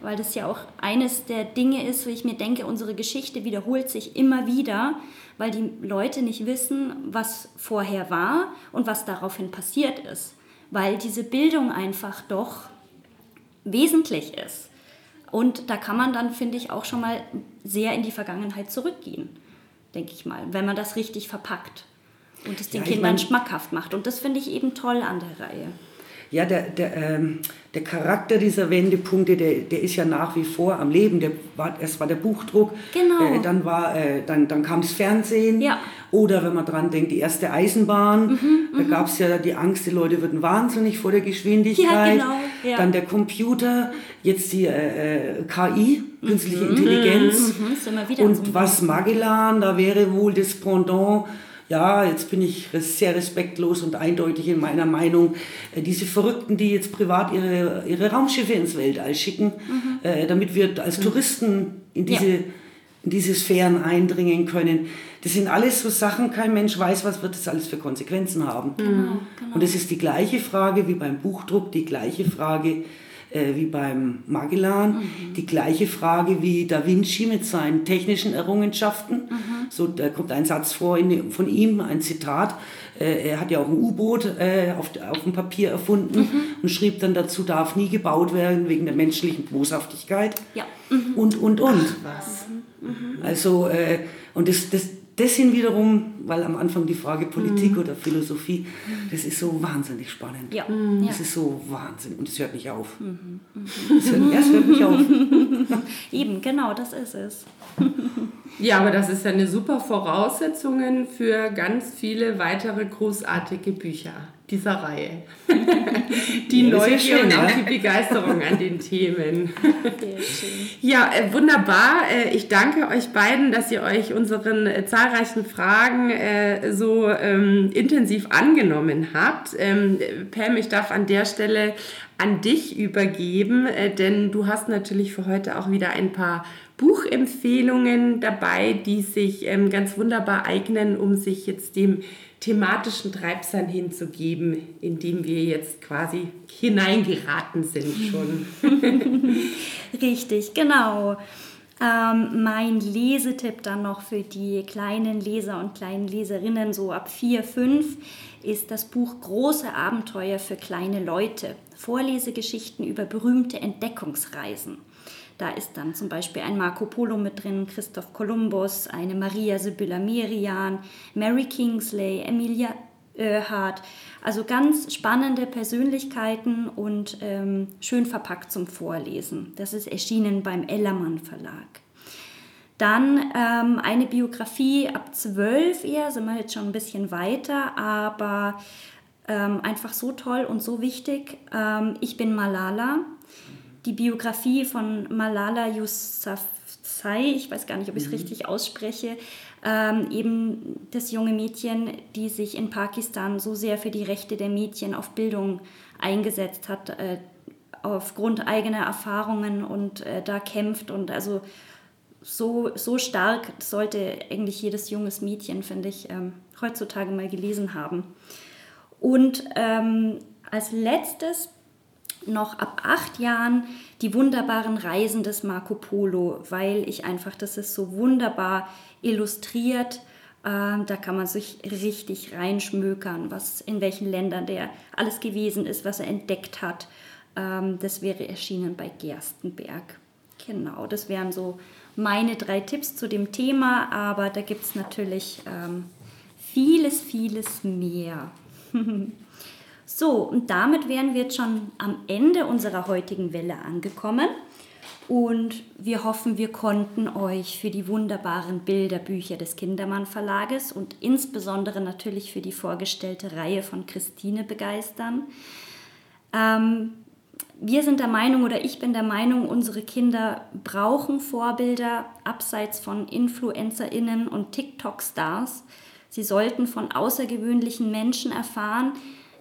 Weil das ja auch eines der Dinge ist, wo ich mir denke, unsere Geschichte wiederholt sich immer wieder, weil die Leute nicht wissen, was vorher war und was daraufhin passiert ist. Weil diese Bildung einfach doch wesentlich ist. Und da kann man dann, finde ich, auch schon mal sehr in die Vergangenheit zurückgehen, denke ich mal, wenn man das richtig verpackt und es den Ja, ich Kindern mein- schmackhaft macht. Und das finde ich eben toll an der Reihe. Ja, der, der, ähm, der Charakter dieser Wendepunkte, der, der ist ja nach wie vor am Leben. Der war, erst war der Buchdruck, Genau. äh, dann, war, äh, dann, dann kam das Fernsehen. Ja. Oder wenn man dran denkt, die erste Eisenbahn. Mhm, da gab es ja die Angst, die Leute würden wahnsinnig vor der Geschwindigkeit. Ja, genau, ja. Dann der Computer, jetzt die äh, äh, KI, künstliche Intelligenz. Mhm, so einem Und was Magellan, da wäre wohl das Pendant. Ja, jetzt bin ich sehr respektlos und eindeutig in meiner Meinung. Äh, Diese Verrückten, die jetzt privat ihre, ihre Raumschiffe ins Weltall schicken, äh, damit wir als Touristen in diese, Ja. in diese Sphären eindringen können. Das sind alles so Sachen, kein Mensch weiß, was wird das alles für Konsequenzen haben. Und es ist die gleiche Frage wie beim Buchdruck, die gleiche Frage äh, wie beim Magellan, die gleiche Frage wie Da Vinci mit seinen technischen Errungenschaften. So, da kommt ein Satz vor in, von ihm, ein Zitat. Äh, er hat ja auch ein U-Boot äh, auf, auf dem Papier erfunden und schrieb dann dazu, darf nie gebaut werden wegen der menschlichen Boshaftigkeit. Ja. Und, und, und. Was? Also, äh, und das, das, das sind wiederum, weil am Anfang die Frage Politik oder Philosophie, das ist so wahnsinnig spannend. Ja. Das ist so Wahnsinn und es hört nicht auf. Es hört, ja, es hört nicht auf. Eben, genau, das ist es. Ja, aber das ist ja eine super Voraussetzung für ganz viele weitere großartige Bücher dieser Reihe. die Ja, ja Neugier schön, und auch ne? die Begeisterung an den Themen. Schön. Ja, äh, wunderbar. Äh, ich danke euch beiden, dass ihr euch unseren äh, zahlreichen Fragen so ähm, intensiv angenommen habt. Ähm, Pam, ich darf an der Stelle an dich übergeben, denn du hast natürlich für heute auch wieder ein paar Buchempfehlungen dabei, die sich ähm, ganz wunderbar eignen, um sich jetzt dem thematischen Treibsand hinzugeben, in dem wir jetzt quasi hineingeraten sind schon. Richtig, genau. Ähm, mein Lesetipp dann noch für die kleinen Leser und kleinen Leserinnen, so ab 4, 5, ist das Buch Große Abenteuer für kleine Leute. Vorlesegeschichten über berühmte Entdeckungsreisen. Da ist dann zum Beispiel ein Marco Polo mit drin, Christoph Kolumbus, eine Maria Sibylla Merian, Mary Kingsley, Emilia Earhart. Also ganz spannende Persönlichkeiten und ähm, schön verpackt zum Vorlesen. Das ist erschienen beim Ellermann Verlag. Dann ähm, eine Biografie ab 12 eher, sind wir jetzt schon ein bisschen weiter, aber ähm, einfach so toll und so wichtig. Ähm, ich bin Malala. Die Biografie von Malala Yousafzai, ich weiß gar nicht, ob ich es richtig ausspreche, ähm, eben das junge Mädchen, die sich in Pakistan so sehr für die Rechte der Mädchen auf Bildung eingesetzt hat, äh, aufgrund eigener Erfahrungen und äh, da kämpft und also so, so stark sollte eigentlich jedes junges Mädchen, finde ich, ähm, heutzutage mal gelesen haben. Und ähm, als letztes noch ab acht Jahren die wunderbaren Reisen des Marco Polo, weil ich einfach, das ist so wunderbar illustriert. Ähm, da kann man sich richtig reinschmökern, was in welchen Ländern der alles gewesen ist, was er entdeckt hat. Ähm, das wäre erschienen bei Gerstenberg. Genau, das wären so meine drei Tipps zu dem Thema, aber da gibt es natürlich ähm, vieles, vieles mehr. so, und damit wären wir jetzt schon am Ende unserer heutigen Welle angekommen. Und wir hoffen, wir konnten euch für die wunderbaren Bilderbücher des Kindermann Verlages und insbesondere natürlich für die vorgestellte Reihe von Christine begeistern. Ähm, wir sind der Meinung oder ich bin der Meinung, unsere Kinder brauchen Vorbilder abseits von InfluencerInnen und TikTok-Stars. Sie sollten von außergewöhnlichen Menschen erfahren,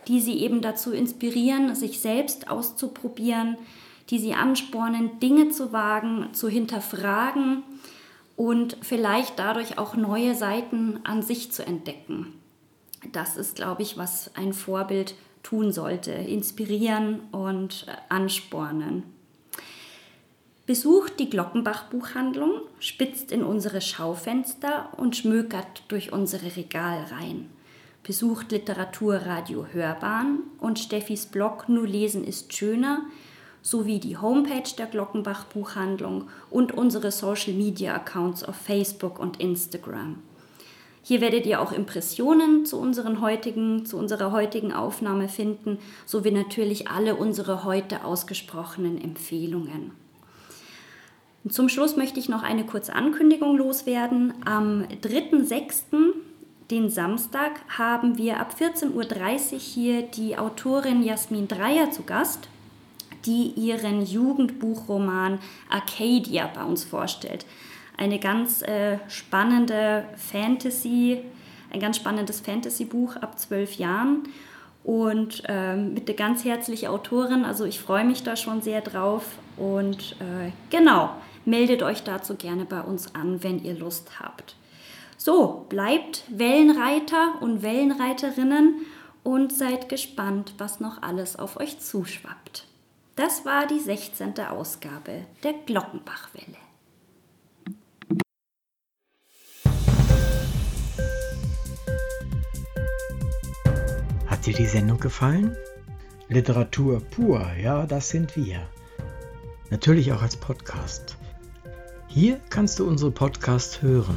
die sie eben dazu inspirieren, sich selbst auszuprobieren, die sie anspornen, Dinge zu wagen, zu hinterfragen und vielleicht dadurch auch neue Seiten an sich zu entdecken. Das ist, glaube ich, was ein Vorbild tun sollte, inspirieren und anspornen. Besucht die Glockenbach Buchhandlung, spitzt in unsere Schaufenster und schmökert durch unsere Regalreihen. Besucht Literaturradio Hörbahn und Steffis Blog Nur lesen ist schöner sowie die Homepage der Glockenbach Buchhandlung und unsere Social Media Accounts auf Facebook und Instagram. Hier werdet ihr auch Impressionen zu, unseren heutigen, zu unserer heutigen Aufnahme finden, sowie natürlich alle unsere heute ausgesprochenen Empfehlungen. Und zum Schluss möchte ich noch eine kurze Ankündigung loswerden. Am 3.6., den Samstag, haben wir ab 14.30 Uhr hier die Autorin Jasmin Dreier zu Gast, die ihren Jugendbuchroman Arcadia bei uns vorstellt. Eine ganz äh, spannende Fantasy, ein ganz spannendes Fantasy-Buch ab zwölf Jahren und ähm, mit der ganz herzlichen Autorin. Also ich freue mich da schon sehr drauf und äh, genau, meldet euch dazu gerne bei uns an, wenn ihr Lust habt. So, bleibt Wellenreiter und Wellenreiterinnen und seid gespannt, was noch alles auf euch zuschwappt. Das war die 16. Ausgabe der Glockenbachwelle. Hat dir die Sendung gefallen? Literatur pur, ja, das sind wir. Natürlich auch als Podcast. Hier kannst du unsere Podcasts hören.